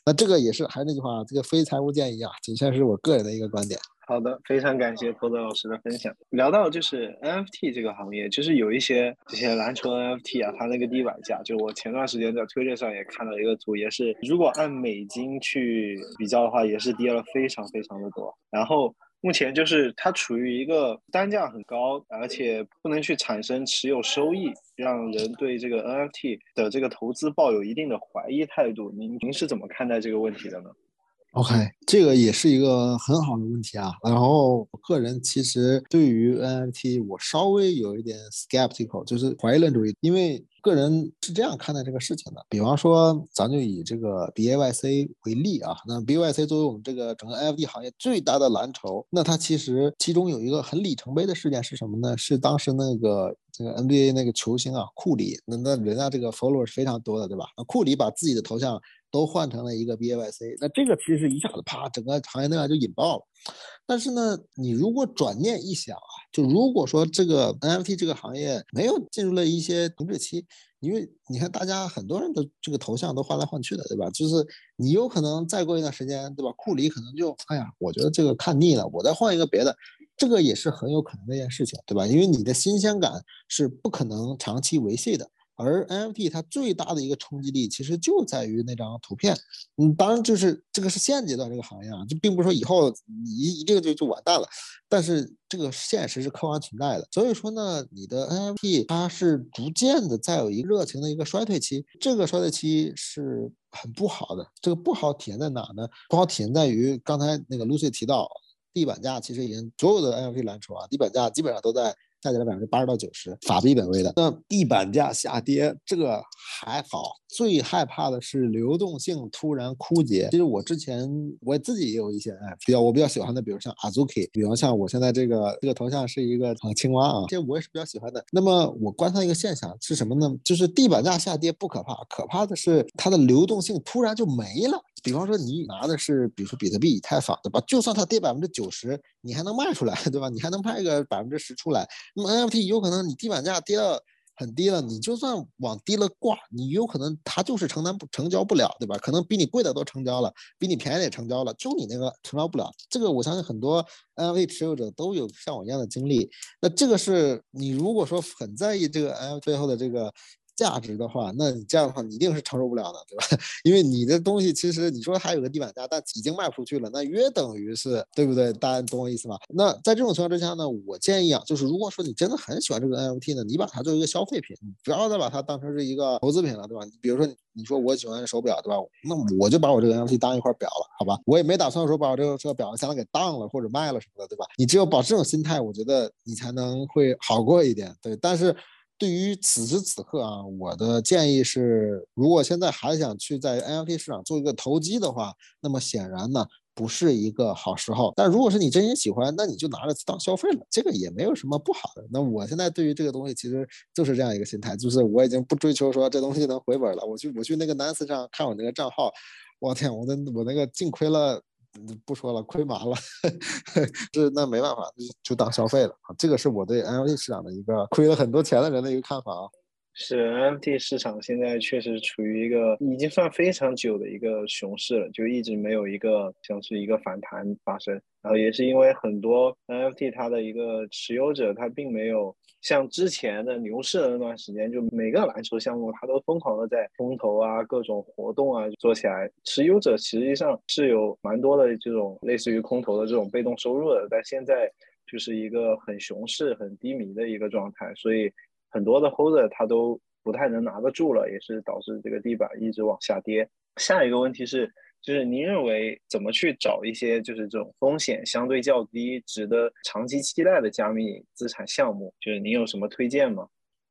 那这个也是还是那句话，这个非财务建议啊，仅限是我个人的一个观点。好的，非常感谢托德老师的分享。聊到就是 NFT 这个行业，就是有一些这些蓝筹 NFT 啊，它那个地板价，就我前段时间在推特上也看到一个图，也是如果按美金去比较的话，也是跌了非常非常的多。然后。目前就是它处于一个单价很高，而且不能去产生持有收益，让人对这个 NFT 的这个投资抱有一定的怀疑态度。您您是怎么看待这个问题的呢？OK，这个也是一个很好的问题啊。然后，我个人其实对于 NFT，我稍微有一点 skeptical，就是怀疑论主义。因为个人是这样看待这个事情的。比方说，咱就以这个 BAYC 为例啊。那 BAYC 作为我们这个整个 NFT 行业最大的蓝筹，那它其实其中有一个很里程碑的事件是什么呢？是当时那个这个 NBA 那个球星啊，库里，那那人家这个 follower 是非常多的，对吧？那库里把自己的头像。都换成了一个 B A Y C，那这个其实一下子啪，整个行业能量就引爆了。但是呢，你如果转念一想啊，就如果说这个 N F T 这个行业没有进入了一些停滞期，因为你看大家很多人的这个头像都换来换去的，对吧？就是你有可能再过一段时间，对吧？库里可能就哎呀，我觉得这个看腻了，我再换一个别的，这个也是很有可能的一件事情，对吧？因为你的新鲜感是不可能长期维系的。而 NFT 它最大的一个冲击力，其实就在于那张图片。嗯，当然就是这个是现阶段这个行业啊，就并不是说以后你一定就就完蛋了。但是这个现实是客观存在的。所以说呢，你的 NFT 它是逐渐的在有一个热情的一个衰退期，这个衰退期是很不好的。这个不好体现在哪呢？不好体现在于刚才那个 Lucy 提到，地板价其实已经所有的 NFT 蓝筹啊，地板价基本上都在。下跌了百分之八十到九十，法币本位的。那地板价下跌，这个还好。最害怕的是流动性突然枯竭。其实我之前我自己也有一些哎，比较我比较喜欢的，比如像 Azuki，比方像我现在这个这个头像是一个啊青蛙啊，这我也是比较喜欢的。那么我观察一个现象是什么呢？就是地板价下跌不可怕，可怕的是它的流动性突然就没了。比方说你拿的是比如说比特币、以太坊，对吧？就算它跌百分之九十，你还能卖出来，对吧？你还能卖个百分之十出来。那么 NFT 有可能你地板价跌到很低了，你就算往低了挂，你有可能它就是承担不成交不了，对吧？可能比你贵的都成交了，比你便宜的也成交了，就你那个成交不了。这个我相信很多 NFT 持有者都有像我一样的经历。那这个是你如果说很在意这个 NFT 背后的这个。价值的话，那你这样的话你一定是承受不了的，对吧？因为你的东西其实你说还有个地板价，但已经卖不出去了，那约等于是对不对？大家懂我意思吗？那在这种情况之下呢，我建议啊，就是如果说你真的很喜欢这个 NFT 呢，你把它作为一个消费品，你不要再把它当成是一个投资品了，对吧？你比如说你说我喜欢手表，对吧？那我就把我这个 NFT 当一块表了，好吧？我也没打算说把我这个这个表相当给当了或者卖了什么的，对吧？你只有保持这种心态，我觉得你才能会好过一点，对。但是对于此时此刻啊，我的建议是，如果现在还想去在 NFT 市场做一个投机的话，那么显然呢。不是一个好时候，但如果是你真心喜欢，那你就拿着当消费了，这个也没有什么不好的。那我现在对于这个东西其实就是这样一个心态，就是我已经不追求说这东西能回本了。我去我去那个 Nance 上看我那个账号，我天，我的我那个净亏了，不说了，亏麻了，这那没办法，就当消费了。这个是我对 NFT 市场的一个亏了很多钱的人的一个看法啊。是 NFT 市场现在确实处于一个已经算非常久的一个熊市了，就一直没有一个像是一个反弹发生。然后也是因为很多 NFT 它的一个持有者，他并没有像之前的牛市的那段时间，就每个篮球项目它都疯狂的在风投啊、各种活动啊做起来，持有者实际上是有蛮多的这种类似于空投的这种被动收入的。但现在就是一个很熊市、很低迷的一个状态，所以。很多的 holder 他都不太能拿得住了，也是导致这个地板一直往下跌。下一个问题是，就是您认为怎么去找一些就是这种风险相对较低、值得长期期待的加密资产项目？就是您有什么推荐吗？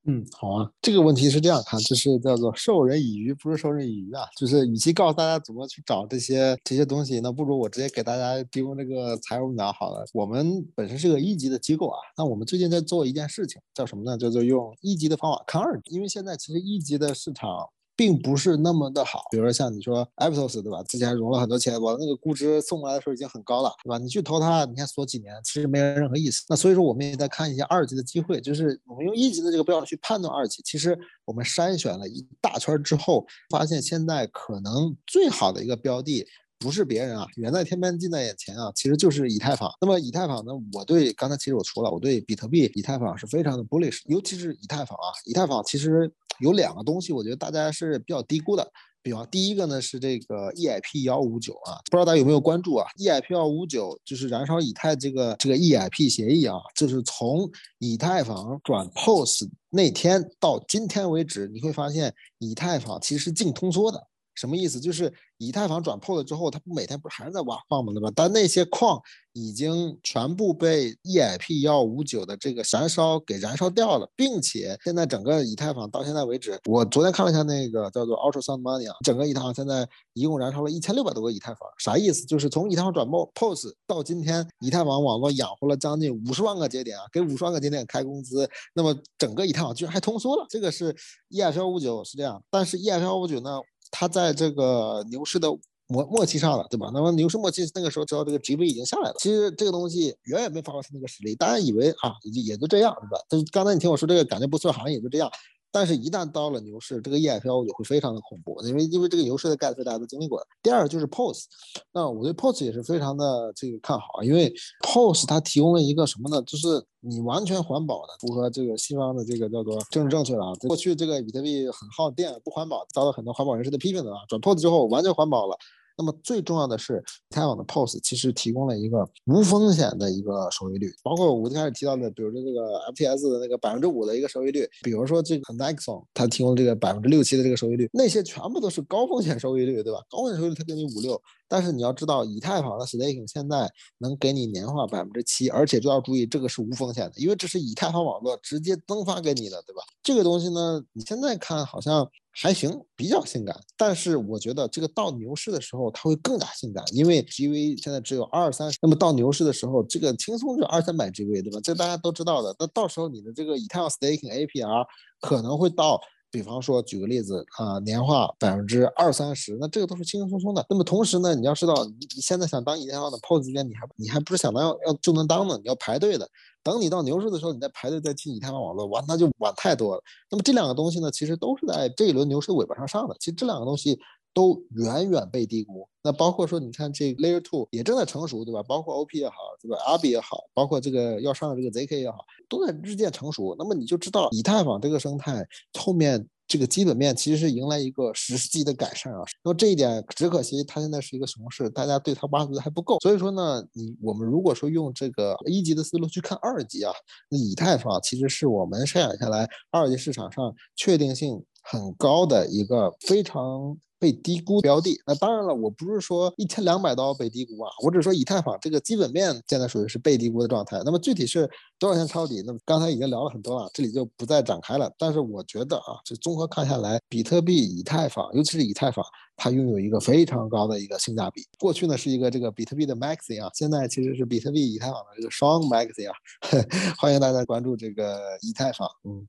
嗯，好啊，这个问题是这样看，就是叫做授人以鱼，不是授人以渔啊。就是与其告诉大家怎么去找这些这些东西，那不如我直接给大家提供这个财务秒好了。我们本身是个一级的机构啊，那我们最近在做一件事情，叫什么呢？叫做用一级的方法看二级，因为现在其实一级的市场。并不是那么的好，比如说像你说 Aptos 对吧？之前融了很多钱，我那个估值送过来的时候已经很高了，对吧？你去投它，你看锁几年，其实没有任何意思。那所以说我们也在看一些二级的机会，就是我们用一级的这个标准去判断二级。其实我们筛选了一大圈之后，发现现在可能最好的一个标的。不是别人啊，远在天边近在眼前啊，其实就是以太坊。那么以太坊呢，我对刚才其实我说了，我对比特币、以太坊是非常的 bullish，尤其是以太坊啊。以太坊其实有两个东西，我觉得大家是比较低估的。比方第一个呢是这个 EIP 幺五九啊，不知道大家有没有关注啊？EIP 幺五九就是燃烧以太这个这个 EIP 协议啊，就是从以太坊转 POS 那天到今天为止，你会发现以太坊其实是净通缩的。什么意思？就是以太坊转 POS 之后，它不每天不是还是在挖矿吗？对吧？但那些矿已经全部被 EIP 幺五九的这个燃烧给燃烧掉了，并且现在整个以太坊到现在为止，我昨天看了一下那个叫做 Ultra Sound Money 啊，整个以太坊现在一共燃烧了一千六百多个以太坊。啥意思？就是从以太坊转 POS 到今天，以太坊网络养活了将近五十万个节点啊，给五十万个节点开工资，那么整个以太坊居然还通缩了。这个是 EIP 幺五九是这样，但是 EIP 幺五九呢？他在这个牛市的末末期上了，对吧？那么牛市末期那个时候，知道这个 G V 已经下来了。其实这个东西远远没发挥它那个实力，大家以为啊，也也就这样，对吧？但是刚才你听我说这个，感觉不错，好像也就这样。但是，一旦到了牛市，这个 EIP 也会非常的恐怖，因为因为这个牛市的概率大家都经历过。第二就是 POS，那我对 POS 也是非常的这个看好，因为 POS 它提供了一个什么呢？就是你完全环保的，符合这个西方的这个叫做政治正确的啊。过去这个比特币很耗电，不环保，遭到很多环保人士的批评的啊。转 POS 之后完全环保了。那么最重要的是，以太坊的 POS 其实提供了一个无风险的一个收益率，包括我一开始提到的，比如说这个 FTS 的那个百分之五的一个收益率，比如说这个 Nexon 它提供这个百分之六七的这个收益率，那些全部都是高风险收益率，对吧？高风险收益率它给你五六，但是你要知道，以太坊的 Staking 现在能给你年化百分之七，而且就要注意，这个是无风险的，因为这是以太坊网络直接增发给你的，对吧？这个东西呢，你现在看好像。还行，比较性感，但是我觉得这个到牛市的时候，它会更加性感，因为 GV 现在只有二三十，那么到牛市的时候，这个轻松就二三百 GV，对吧？这大家都知道的。那到时候你的这个以太坊 staking APR 可能会到。比方说，举个例子啊，年化百分之二三十，那这个都是轻轻松松的。那么同时呢，你要知道，你你现在想当以太坊的 POS 间，你还你还不是想当要要就能当的，你要排队的。等你到牛市的时候，你再排队再进以太坊网络，哇，那就晚太多了。那么这两个东西呢，其实都是在这一轮牛市尾巴上上的。其实这两个东西。都远远被低估。那包括说，你看这 Layer Two 也正在成熟，对吧？包括 OP 也好，对吧？RB 也好，包括这个要上的这个 ZK 也好，都在日渐成熟。那么你就知道，以太坊这个生态后面这个基本面其实是迎来一个实际的改善啊。那么这一点只可惜它现在是一个熊市，大家对它挖掘的还不够。所以说呢，你我们如果说用这个一级的思路去看二级啊，那以太坊其实是我们筛选下来二级市场上确定性很高的一个非常。被低估标的，那当然了，我不是说一千两百刀被低估啊，我只是说以太坊这个基本面现在属于是被低估的状态。那么具体是多少钱抄底？那么刚才已经聊了很多了，这里就不再展开了。但是我觉得啊，就综合看下来，比特币、以太坊，尤其是以太坊，它拥有一个非常高的一个性价比。过去呢是一个这个比特币的 maxi 啊，现在其实是比特币、以太坊的这个双 maxi 啊。欢迎大家关注这个以太坊，嗯。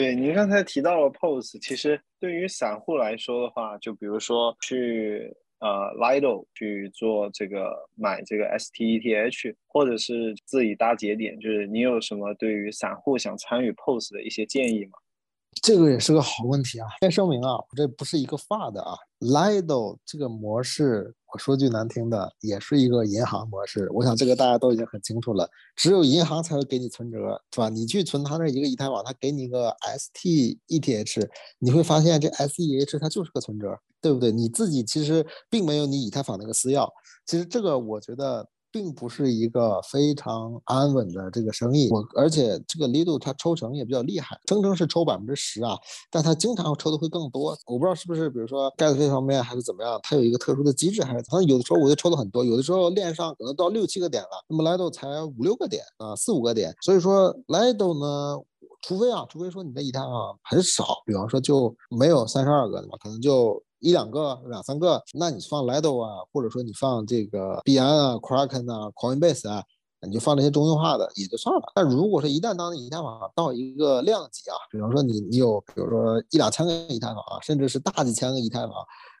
对，您刚才提到了 POSE，其实对于散户来说的话，就比如说去呃 Lido 去做这个买这个 STETH，或者是自己搭节点，就是你有什么对于散户想参与 POSE 的一些建议吗？这个也是个好问题啊！先声明啊，我这不是一个发的啊，Lido 这个模式。我说句难听的，也是一个银行模式。我想这个大家都已经很清楚了。只有银行才会给你存折，是吧？你去存他那一个以太坊，他给你一个 STETH，你会发现这 S E T H 它就是个存折，对不对？你自己其实并没有你以太坊那个私钥。其实这个我觉得。并不是一个非常安稳的这个生意，我而且这个 Lido 它抽成也比较厉害，声称是抽百分之十啊，但它经常抽的会更多。我不知道是不是，比如说盖子费方面还是怎么样，它有一个特殊的机制，还是反正有的时候我就抽的很多，有的时候链上可能到六七个点了，那么 Lido 才五六个点啊，四五个点。所以说 Lido 呢，除非啊，除非说你的以太啊很少，比方说就没有三十二个的嘛，可能就。一两个、两三个，那你放 Lido 啊，或者说你放这个币安啊、Kraken 啊、Coinbase 啊，你就放这些中心化的也就算了。但如果说一旦当你以太坊到一个量级啊，比方说你你有比如说一两千个以太坊啊，甚至是大几千个以太坊，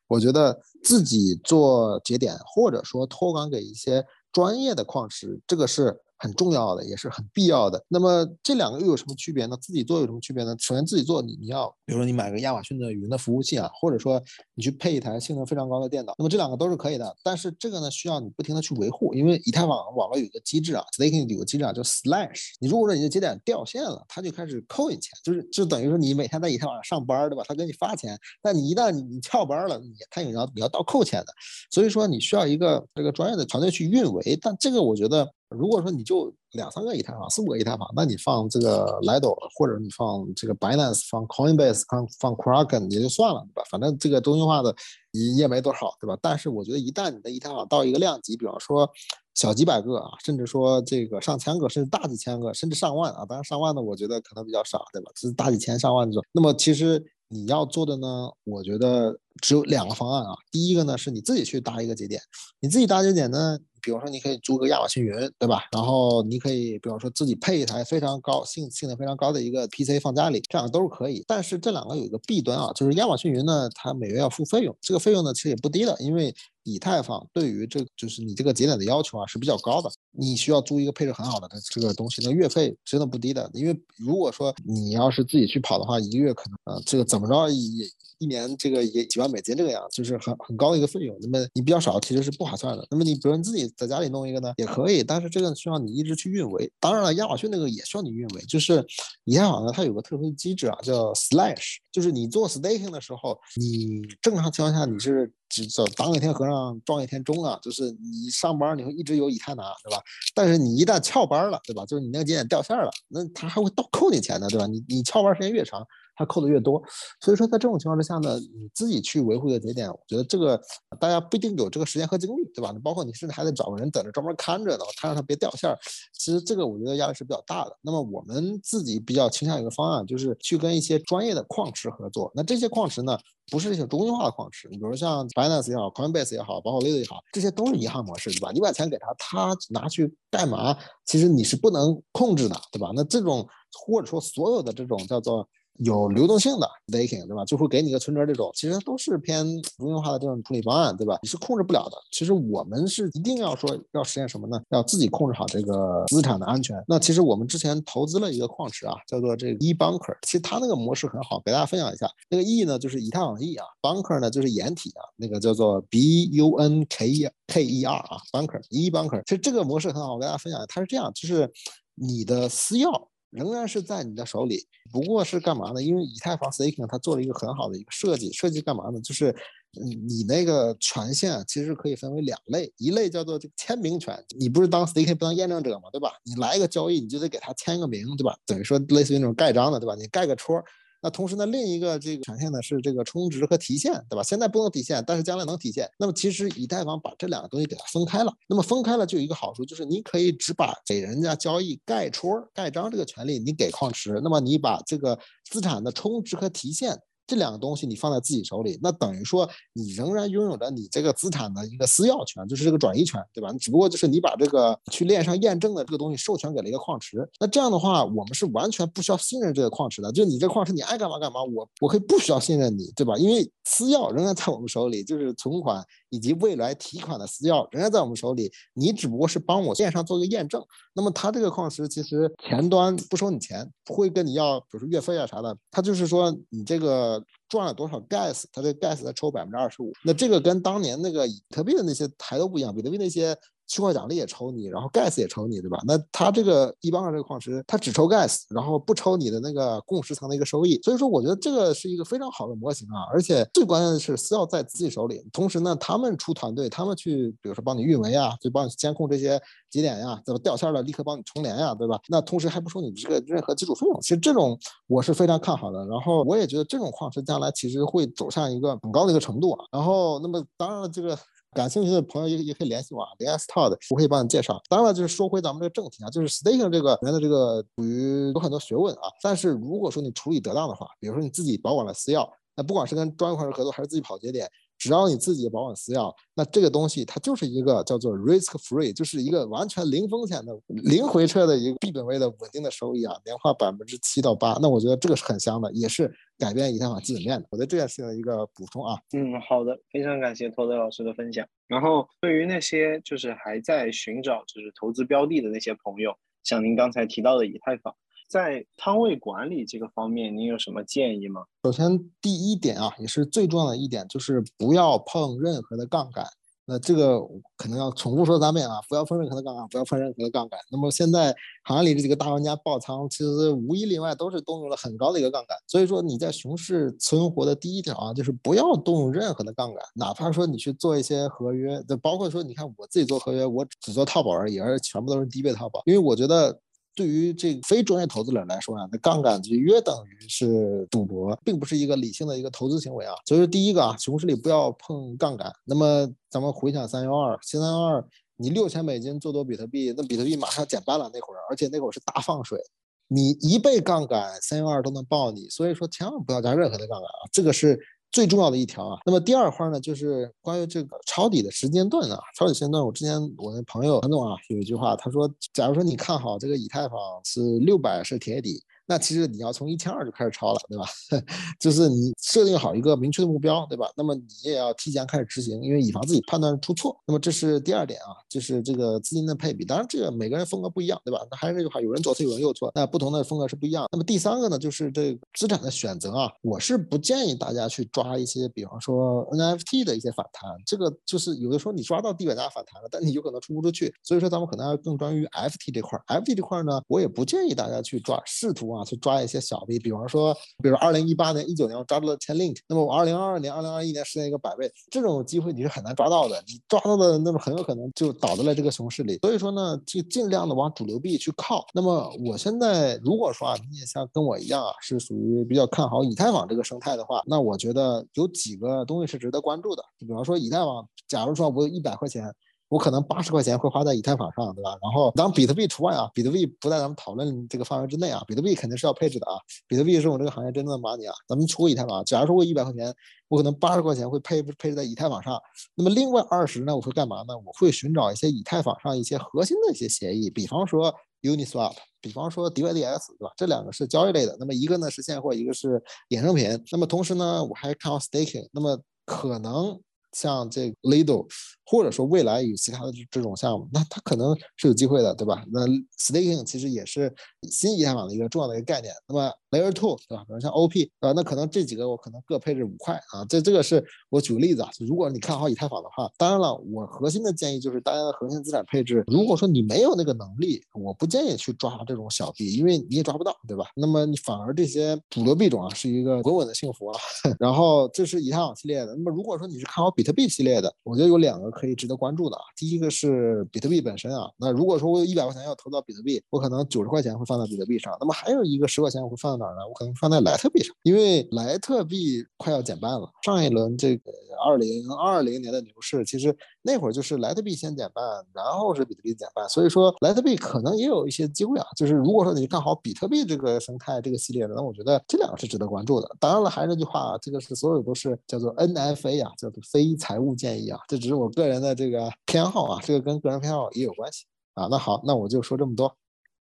我觉得自己做节点，或者说托管给一些专业的矿池，这个是。很重要的，也是很必要的。那么这两个又有什么区别呢？自己做有什么区别呢？首先自己做，你你要，比如说你买个亚马逊的云的服务器啊，或者说你去配一台性能非常高的电脑，那么这两个都是可以的。但是这个呢，需要你不停的去维护，因为以太网网络有一个机制啊，staking 有个机制啊，叫 slash。你如果说你的节点掉线了，它就开始扣你钱，就是就等于说你每天在以太网上上班，对吧？他给你发钱，但你一旦你翘班了，你他也要你要倒扣钱的。所以说你需要一个这个专业的团队去运维。但这个我觉得。如果说你就两三个以太坊、四五个以太坊，那你放这个 Lido，或者你放这个 Binance、放 Coinbase、放放 Kraken 也就算了，对吧？反正这个中心化的也也没多少，对吧？但是我觉得一旦你的以太坊到一个量级，比方说小几百个啊，甚至说这个上千个，甚至大几千个，甚至上万啊，当然上万的我觉得可能比较少，对吧？是大几千上万这种。那么其实你要做的呢，我觉得只有两个方案啊。第一个呢是你自己去搭一个节点，你自己搭节点呢。比如说，你可以租个亚马逊云，对吧？然后你可以，比方说自己配一台非常高性性能非常高的一个 PC 放家里，这样都是可以。但是这两个有一个弊端啊，就是亚马逊云呢，它每月要付费用，这个费用呢其实也不低的，因为以太坊对于这就是你这个节点的要求啊是比较高的，你需要租一个配置很好的这个东西，那月费真的不低的。因为如果说你要是自己去跑的话，一个月可能呃这个怎么着也。一年这个也几万美金这个样，就是很很高的一个费用。那么你比较少，其实是不划算的。那么你比如你自己在家里弄一个呢，也可以，但是这个需要你一直去运维。当然了，亚马逊那个也需要你运维。就是以太坊呢，它有个特殊的机制啊，叫 Slash，就是你做 staking 的时候，你正常情况下你是只走当一天和尚撞一天钟啊，就是你上班你会一直有以太拿，对吧？但是你一旦翘班了，对吧？就是你那个节点掉线了，那他还会倒扣你钱的，对吧？你你翘班时间越长。它扣的越多，所以说在这种情况之下呢，你自己去维护一个节点，我觉得这个大家不一定有这个时间和精力，对吧？你包括你甚至还得找个人等着专门看着呢，看让它别掉线儿。其实这个我觉得压力是比较大的。那么我们自己比较倾向一个方案，就是去跟一些专业的矿池合作。那这些矿池呢，不是一些中心化的矿池，你比如像 Binance 也好，Coinbase 也好，包括 Lido 也好，这些都是银行模式，对吧？你把钱给他，他拿去干嘛？其实你是不能控制的，对吧？那这种或者说所有的这种叫做。有流动性的 staking，对吧？就会给你个存折，这种其实都是偏中心化的这种处理方案，对吧？你是控制不了的。其实我们是一定要说要实现什么呢？要自己控制好这个资产的安全。那其实我们之前投资了一个矿池啊，叫做这个 e bunker，其实它那个模式很好，给大家分享一下。那个 e 呢就是以太坊的 e 啊，bunker 呢就是掩体啊，那个叫做 b u n k e k e r 啊，bunker e bunker。其实这个模式很好，我跟大家分享，它是这样，就是你的私钥。仍然是在你的手里，不过是干嘛呢？因为以太坊 staking 它做了一个很好的一个设计，设计干嘛呢？就是你那个权限其实可以分为两类，一类叫做这个签名权，你不是当 staking 不当验证者嘛，对吧？你来一个交易，你就得给他签个名，对吧？等于说类似于那种盖章的，对吧？你盖个戳。那同时呢，另一个这个权限呢是这个充值和提现，对吧？现在不能提现，但是将来能提现。那么其实以太坊把这两个东西给它分开了。那么分开了就有一个好处，就是你可以只把给人家交易盖戳、盖章这个权利你给矿池，那么你把这个资产的充值和提现。这两个东西你放在自己手里，那等于说你仍然拥有着你这个资产的一个私钥权，就是这个转移权，对吧？只不过就是你把这个去链上验证的这个东西授权给了一个矿池，那这样的话，我们是完全不需要信任这个矿池的。就你这矿池，你爱干嘛干嘛，我我可以不需要信任你，对吧？因为私钥仍然在我们手里，就是存款以及未来提款的私钥仍然在我们手里，你只不过是帮我线上做个验证。那么它这个矿石其实前端不收你钱，不会跟你要，比如说月费啊啥的，它就是说你这个。赚了多少 gas，它这 gas 再抽百分之二十五，那这个跟当年那个比特币的那些台都不一样，比特币那些。区块奖励也抽你，然后 gas 也抽你，对吧？那它这个一般的这个矿池，它只抽 gas，然后不抽你的那个共识层的一个收益。所以说，我觉得这个是一个非常好的模型啊。而且最关键的是私钥在自己手里，同时呢，他们出团队，他们去，比如说帮你运维啊，就帮你监控这些节点呀，怎么掉线了立刻帮你重连呀，对吧？那同时还不收你这个任何基础费用。其实这种我是非常看好的。然后我也觉得这种矿池将来其实会走向一个很高的一个程度啊。然后那么当然了，这个。感兴趣的朋友也也可以联系我，啊，林 S Todd，我可以帮你介绍。当然了，就是说回咱们这个正题啊，就是 staking 这个人的这个属于有很多学问啊。但是如果说你处理得当的话，比如说你自己保管了私钥，那不管是跟专业矿池合作还是自己跑节点。只要你自己保管私钥，那这个东西它就是一个叫做 risk free，就是一个完全零风险的、零回撤的一个币本位的稳定的收益啊，年化百分之七到八。那我觉得这个是很香的，也是改变以太坊基本面的。我对这件事情的一个补充啊。嗯，好的，非常感谢托德老师的分享。然后对于那些就是还在寻找就是投资标的的那些朋友，像您刚才提到的以太坊。在仓位管理这个方面，您有什么建议吗？首先，第一点啊，也是最重要的一点，就是不要碰任何的杠杆。那这个可能要重复说三遍啊，不要碰任何的杠杆，不要碰任何的杠杆。那么现在行业里这几个大玩家爆仓，其实无一例外都是动用了很高的一个杠杆。所以说你在熊市存活的第一条啊，就是不要动用任何的杠杆，哪怕说你去做一些合约，就包括说你看我自己做合约，我只做套保而已，而且全部都是低倍套保，因为我觉得。对于这个非专业投资者来说啊，那杠杆就约等于是赌博，并不是一个理性的一个投资行为啊。所以说，第一个啊，熊市里不要碰杠杆。那么咱们回想三幺二，新三幺二，你六千美金做多比特币，那比特币马上减半了那会儿，而且那会儿是大放水，你一倍杠杆三幺二都能爆你。所以说，千万不要加任何的杠杆啊，这个是。最重要的一条啊，那么第二块呢，就是关于这个抄底的时间段啊，抄底时间段，我之前我那朋友韩总啊有一句话，他说，假如说你看好这个以太坊是六百是铁底。那其实你要从一千二就开始抄了，对吧？就是你设定好一个明确的目标，对吧？那么你也要提前开始执行，因为以防自己判断出错。那么这是第二点啊，就是这个资金的配比。当然，这个每个人风格不一样，对吧？那还是那句话，有人左错，有人右错，那不同的风格是不一样。那么第三个呢，就是这资产的选择啊，我是不建议大家去抓一些，比方说 NFT 的一些反弹。这个就是有的时候你抓到地板价反弹了，但你有可能出不出去。所以说，咱们可能要更专于 FT 这块。FT 这块呢，我也不建议大家去抓，试图啊。去抓一些小币，比方说，比如二零一八年、一九年我抓住了千 link，那么我二零二二年、二零二一年实现一个百倍，这种机会你是很难抓到的。你抓到的，那么很有可能就倒在了这个熊市里。所以说呢，就尽量的往主流币去靠。那么我现在如果说啊，你也像跟我一样啊，是属于比较看好以太坊这个生态的话，那我觉得有几个东西是值得关注的。就比方说以太坊，假如说我有一百块钱。我可能八十块钱会花在以太坊上，对吧？然后当比特币除外啊，比特币不在咱们讨论这个范围之内啊。比特币肯定是要配置的啊，比特币是我这个行业真正的 money 啊。咱们除以太坊，假如说我一百块钱，我可能八十块钱会配配置在以太坊上，那么另外二十呢，我会干嘛呢？我会寻找一些以太坊上一些核心的一些协议，比方说 Uniswap，比方说 DYDX，对吧？这两个是交易类的，那么一个呢是现货，一个是衍生品。那么同时呢，我还看好 staking，那么可能。像这个 Lido，或者说未来有其他的这种项目，那它可能是有机会的，对吧？那 staking 其实也是新以太坊的一个重要的一个概念。那么 layer two 对吧？比如像 OP 对吧？那可能这几个我可能各配置五块啊。这这个是我举个例子啊。如果你看好以太坊的话，当然了，我核心的建议就是大家的核心资产配置，如果说你没有那个能力，我不建议去抓这种小币，因为你也抓不到，对吧？那么你反而这些主流币种啊，是一个稳稳的幸福啊。然后这是以太坊系列的。那么如果说你是看好比特币系列的，我觉得有两个可以值得关注的啊。第一个是比特币本身啊。那如果说我有一百块钱要投到比特币，我可能九十块钱会放到比特币上。那么还有一个十块钱我会放在哪儿呢？我可能放在莱特币上，因为莱特币快要减半了。上一轮这个二零二零年的牛市，其实那会儿就是莱特币先减半，然后是比特币减半。所以说莱特币可能也有一些机会啊。就是如果说你看好比特币这个生态这个系列的，那我觉得这两个是值得关注的。当然了，还是那句话，这个是所有都是叫做 NFA 啊，叫做非财务建议啊，这只是我个人的这个偏好啊，这个跟个人偏好也有关系啊。那好，那我就说这么多。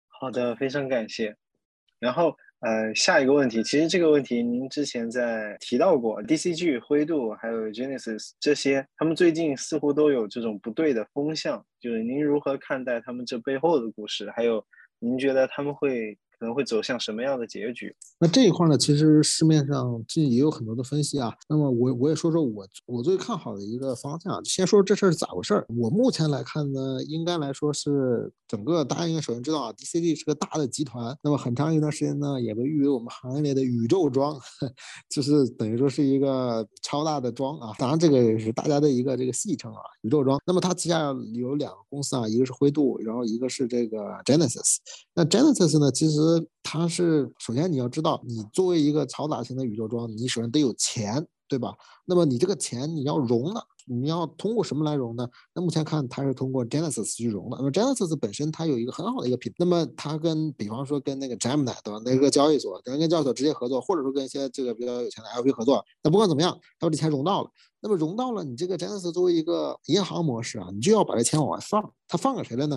好的，非常感谢。然后呃，下一个问题，其实这个问题您之前在提到过，DCG、灰度还有 Genesis 这些，他们最近似乎都有这种不对的风向，就是您如何看待他们这背后的故事？还有您觉得他们会？可能会走向什么样的结局？那这一块呢，其实市面上最近也有很多的分析啊。那么我我也说说我我最看好的一个方向。先说这事儿是咋回事儿。我目前来看呢，应该来说是整个大家应该首先知道啊，DCD 是个大的集团。那么很长一段时间呢，也被誉为我们行业内的宇宙庄，就是等于说是一个超大的庄啊。当然这个也是大家的一个这个戏称啊，宇宙庄。那么它旗下有两个公司啊，一个是灰度，然后一个是这个 Genesis。那 Genesis 呢，其实它是首先你要知道，你作为一个嘈杂型的宇宙庄，你首先得有钱，对吧？那么你这个钱你要融呢，你要通过什么来融呢？那目前看它是通过 Genesis 去融的。那么 Genesis 本身它有一个很好的一个品，那么它跟比方说跟那个 Gemini 对吧？那个交易所，跟跟交易所直接合作，或者说跟一些这个比较有钱的 LP 合作。那不管怎么样，它把这钱融到了。那么融到了，你这个 Genesis 作为一个银行模式啊，你就要把这钱往外放。它放给谁了呢？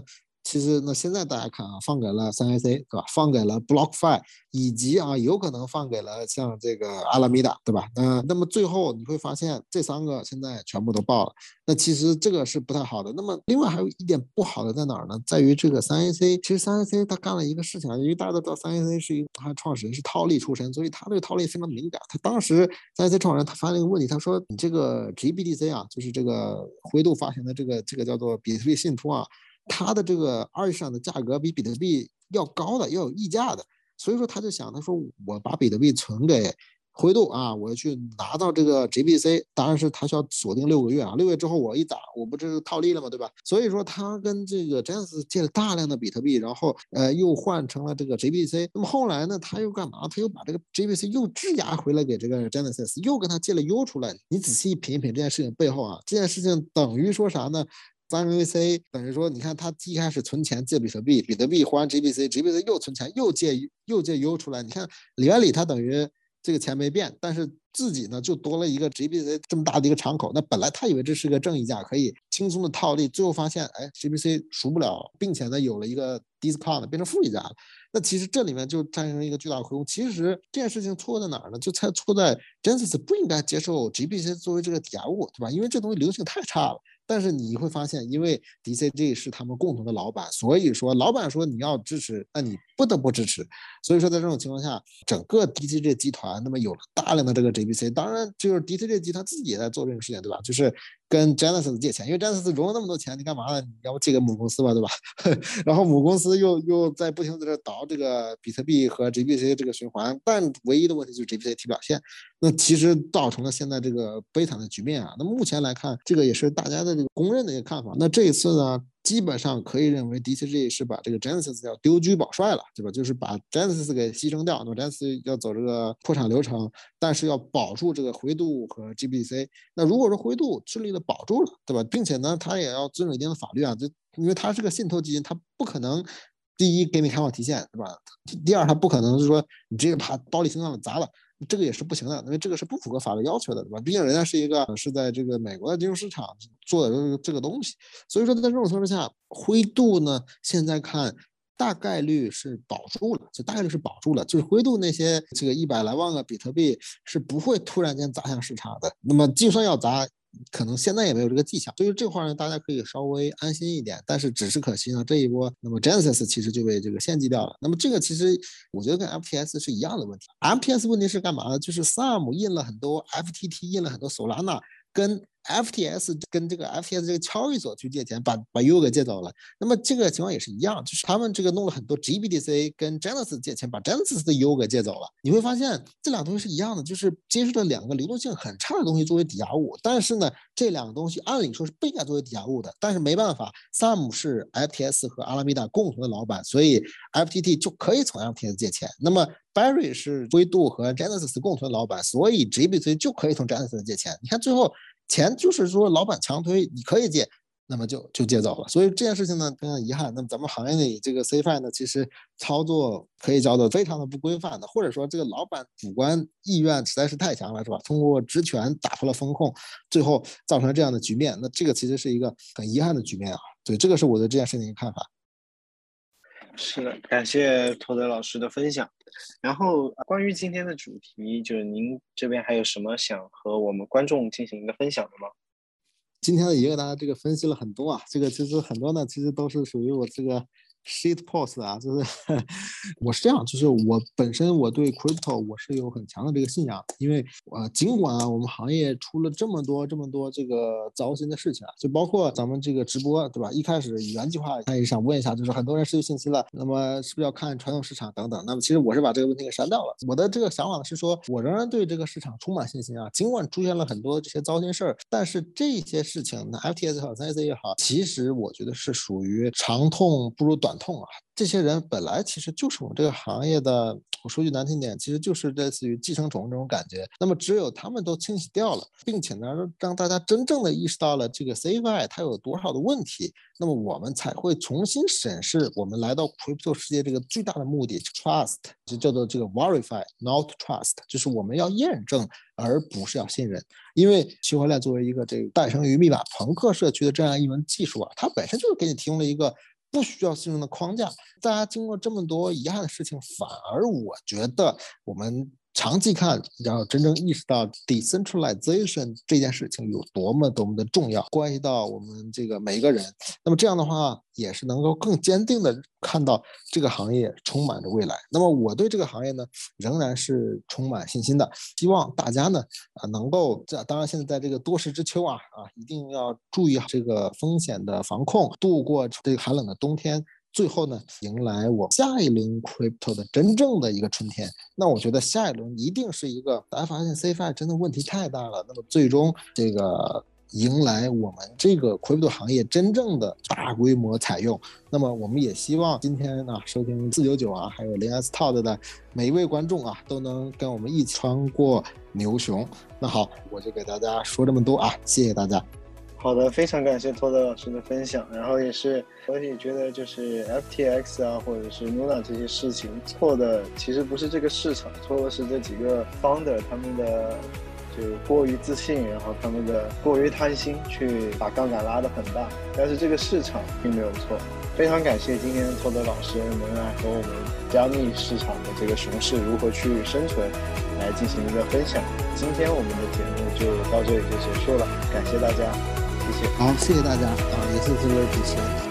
其实那现在大家看啊，放给了三 AC 对吧？放给了 BlockFi，以及啊有可能放给了像这个阿拉米达对吧？那那么最后你会发现这三个现在全部都爆了。那其实这个是不太好的。那么另外还有一点不好的在哪儿呢？在于这个三 AC，其实三 AC 他干了一个事情啊，因为大家都知道三 AC 是一个他创始人是套利出身，所以他对套利非常敏感。他当时三 AC 创始人他发了一个问题，他说你这个 GBDC 啊，就是这个灰度发行的这个这个叫做比特币信托啊。它的这个二上的价格比比特币要高的，要有溢价的，所以说他就想，他说我把比特币存给灰度啊，我去拿到这个 GBC，当然是他需要锁定六个月啊，六个月之后我一打，我不是套利了吗？对吧？所以说他跟这个 j a n s 借了大量的比特币，然后呃又换成了这个 GBC，那么后来呢，他又干嘛？他又把这个 GBC 又质押回来给这个 Genesis，又跟他借了 U 出来。你仔细品一品这件事情背后啊，这件事情等于说啥呢？三 VC 等于说，你看他一开始存钱借比特币，比特币还 GBC，GBC 又存钱又借又借 U 出来。你看原理它等于这个钱没变，但是自己呢就多了一个 GBC 这么大的一个敞口。那本来他以为这是个正溢价，可以轻松的套利，最后发现哎 GBC 赎不了，并且呢有了一个 discount 变成负溢价了。那其实这里面就产生一个巨大的亏空。其实这件事情错在哪儿呢？就猜错在 Genesis 不应该接受 GBC 作为这个抵押物，对吧？因为这东西流动性太差了。但是你会发现，因为 DCG 是他们共同的老板，所以说老板说你要支持，那你不得不支持。所以说在这种情况下，整个 DCG 集团那么有了大量的这个 GBC，当然就是 DCG 集团自己也在做这个事情，对吧？就是跟 Genesis 借钱，因为 Genesis 融了那么多钱，你干嘛呢？你要不借给母公司吧，对吧？然后母公司又又在不停在这倒这个比特币和 GBC 这个循环，但唯一的问题就是 GBC 提表现。那其实造成了现在这个悲惨的局面啊。那目前来看，这个也是大家的这个公认的一个看法。那这一次呢，基本上可以认为 DCG 是把这个 Genesis 要丢车保帅了，对吧？就是把 Genesis 给牺牲掉。那么 Genesis 要走这个破产流程，但是要保住这个灰度和 GBC。那如果说灰度顺利的保住了，对吧？并且呢，他也要遵守一定的法律啊，就因为它是个信托基金，它不可能第一给你开放提现，对吧？第二，它不可能是说你直接把暴力心脏砸了。这个也是不行的，因为这个是不符合法律要求的，对吧？毕竟人家是一个是在这个美国的金融市场做的这个这个东西，所以说在这种情况下，灰度呢现在看大概率是保住了，就大概率是保住了，就是灰度那些这个一百来万个比特币是不会突然间砸向市场的。那么就算要砸，可能现在也没有这个迹象，所以这块呢，大家可以稍微安心一点。但是只是可惜呢，这一波那么 Genesis 其实就被这个献祭掉了。那么这个其实我觉得跟 FTS 是一样的问题。FTS 问题是干嘛呢？就是 Sam 印了很多 FTT，印了很多 Solana，跟 FTS 跟这个 FTS 这个交易所去借钱，把把 U 给借走了。那么这个情况也是一样，就是他们这个弄了很多 GBDC 跟 Genesis 借钱，把 Genesis 的 U 给借走了。你会发现这两个东西是一样的，就是接受了两个流动性很差的东西作为抵押物。但是呢，这两个东西按理说是不应该作为抵押物的。但是没办法，Sam 是 FTS 和阿拉米达共同的老板，所以 FTT 就可以从 FTS 借钱。那么 Barry 是灰度和 Genesis 共同的老板，所以 GBDC 就可以从 Genesis 借钱。你看最后。钱就是说，老板强推，你可以借，那么就就借走了。所以这件事情呢，非常遗憾。那么咱们行业里这个 CFI 呢，其实操作可以叫做非常的不规范的，或者说这个老板主观意愿实在是太强了，是吧？通过职权打破了风控，最后造成了这样的局面。那这个其实是一个很遗憾的局面啊。对，这个是我对这件事情的看法。是的，感谢托德老师的分享。然后关于今天的主题，就是您这边还有什么想和我们观众进行一个分享的吗？今天呢，也给大家这个分析了很多啊，这个其实很多呢，其实都是属于我这个。Shit post 啊，就是 我是这样，就是我本身我对 crypto 我是有很强的这个信仰，因为呃，尽管啊，我们行业出了这么多这么多这个糟心的事情啊，就包括咱们这个直播对吧？一开始原计划他也想问一下，就是很多人失去信心了，那么是不是要看传统市场等等？那么其实我是把这个问题给删掉了。我的这个想法是说，我仍然对这个市场充满信心啊，尽管出现了很多这些糟心事儿，但是这些事情，那 FTS 也好，CC 也好，其实我觉得是属于长痛不如短。痛啊！这些人本来其实就是我们这个行业的，我说句难听点，其实就是类似于寄生虫这种感觉。那么只有他们都清洗掉了，并且呢，让大家真正的意识到了这个 CFI 它有多少的问题，那么我们才会重新审视我们来到 crypto 世界这个最大的目的，trust 就叫做这个 verify not trust，就是我们要验证而不是要信任。因为区块链作为一个这个诞生于密码朋克社区的这样一门技术啊，它本身就是给你提供了一个。不需要信任的框架，大家经过这么多遗憾的事情，反而我觉得我们。长期看，要真正意识到 decentralization 这件事情有多么多么的重要，关系到我们这个每一个人。那么这样的话，也是能够更坚定的看到这个行业充满着未来。那么我对这个行业呢，仍然是充满信心的。希望大家呢，啊，能够这当然现在在这个多事之秋啊，啊，一定要注意这个风险的防控，度过这个寒冷的冬天。最后呢，迎来我下一轮 crypto 的真正的一个春天。那我觉得下一轮一定是一个，大家发现 CFI 真的问题太大了。那么最终这个迎来我们这个 crypto 行业真正的大规模采用。那么我们也希望今天呢，收听四九九啊，还有零 S Talk 的每一位观众啊，都能跟我们一起穿过牛熊。那好，我就给大家说这么多啊，谢谢大家。好的，非常感谢托德老师的分享。然后也是，我也觉得就是 FTX 啊，或者是 Luna 这些事情错的，其实不是这个市场，错的是这几个 founder 他们的就过于自信，然后他们的过于贪心，去把杠杆拉得很大。但是这个市场并没有错。非常感谢今天托德老师能来和我们加密市场的这个熊市如何去生存来进行一个分享。今天我们的节目就到这里就结束了，感谢大家。好，谢谢大家啊，也是这位主持人。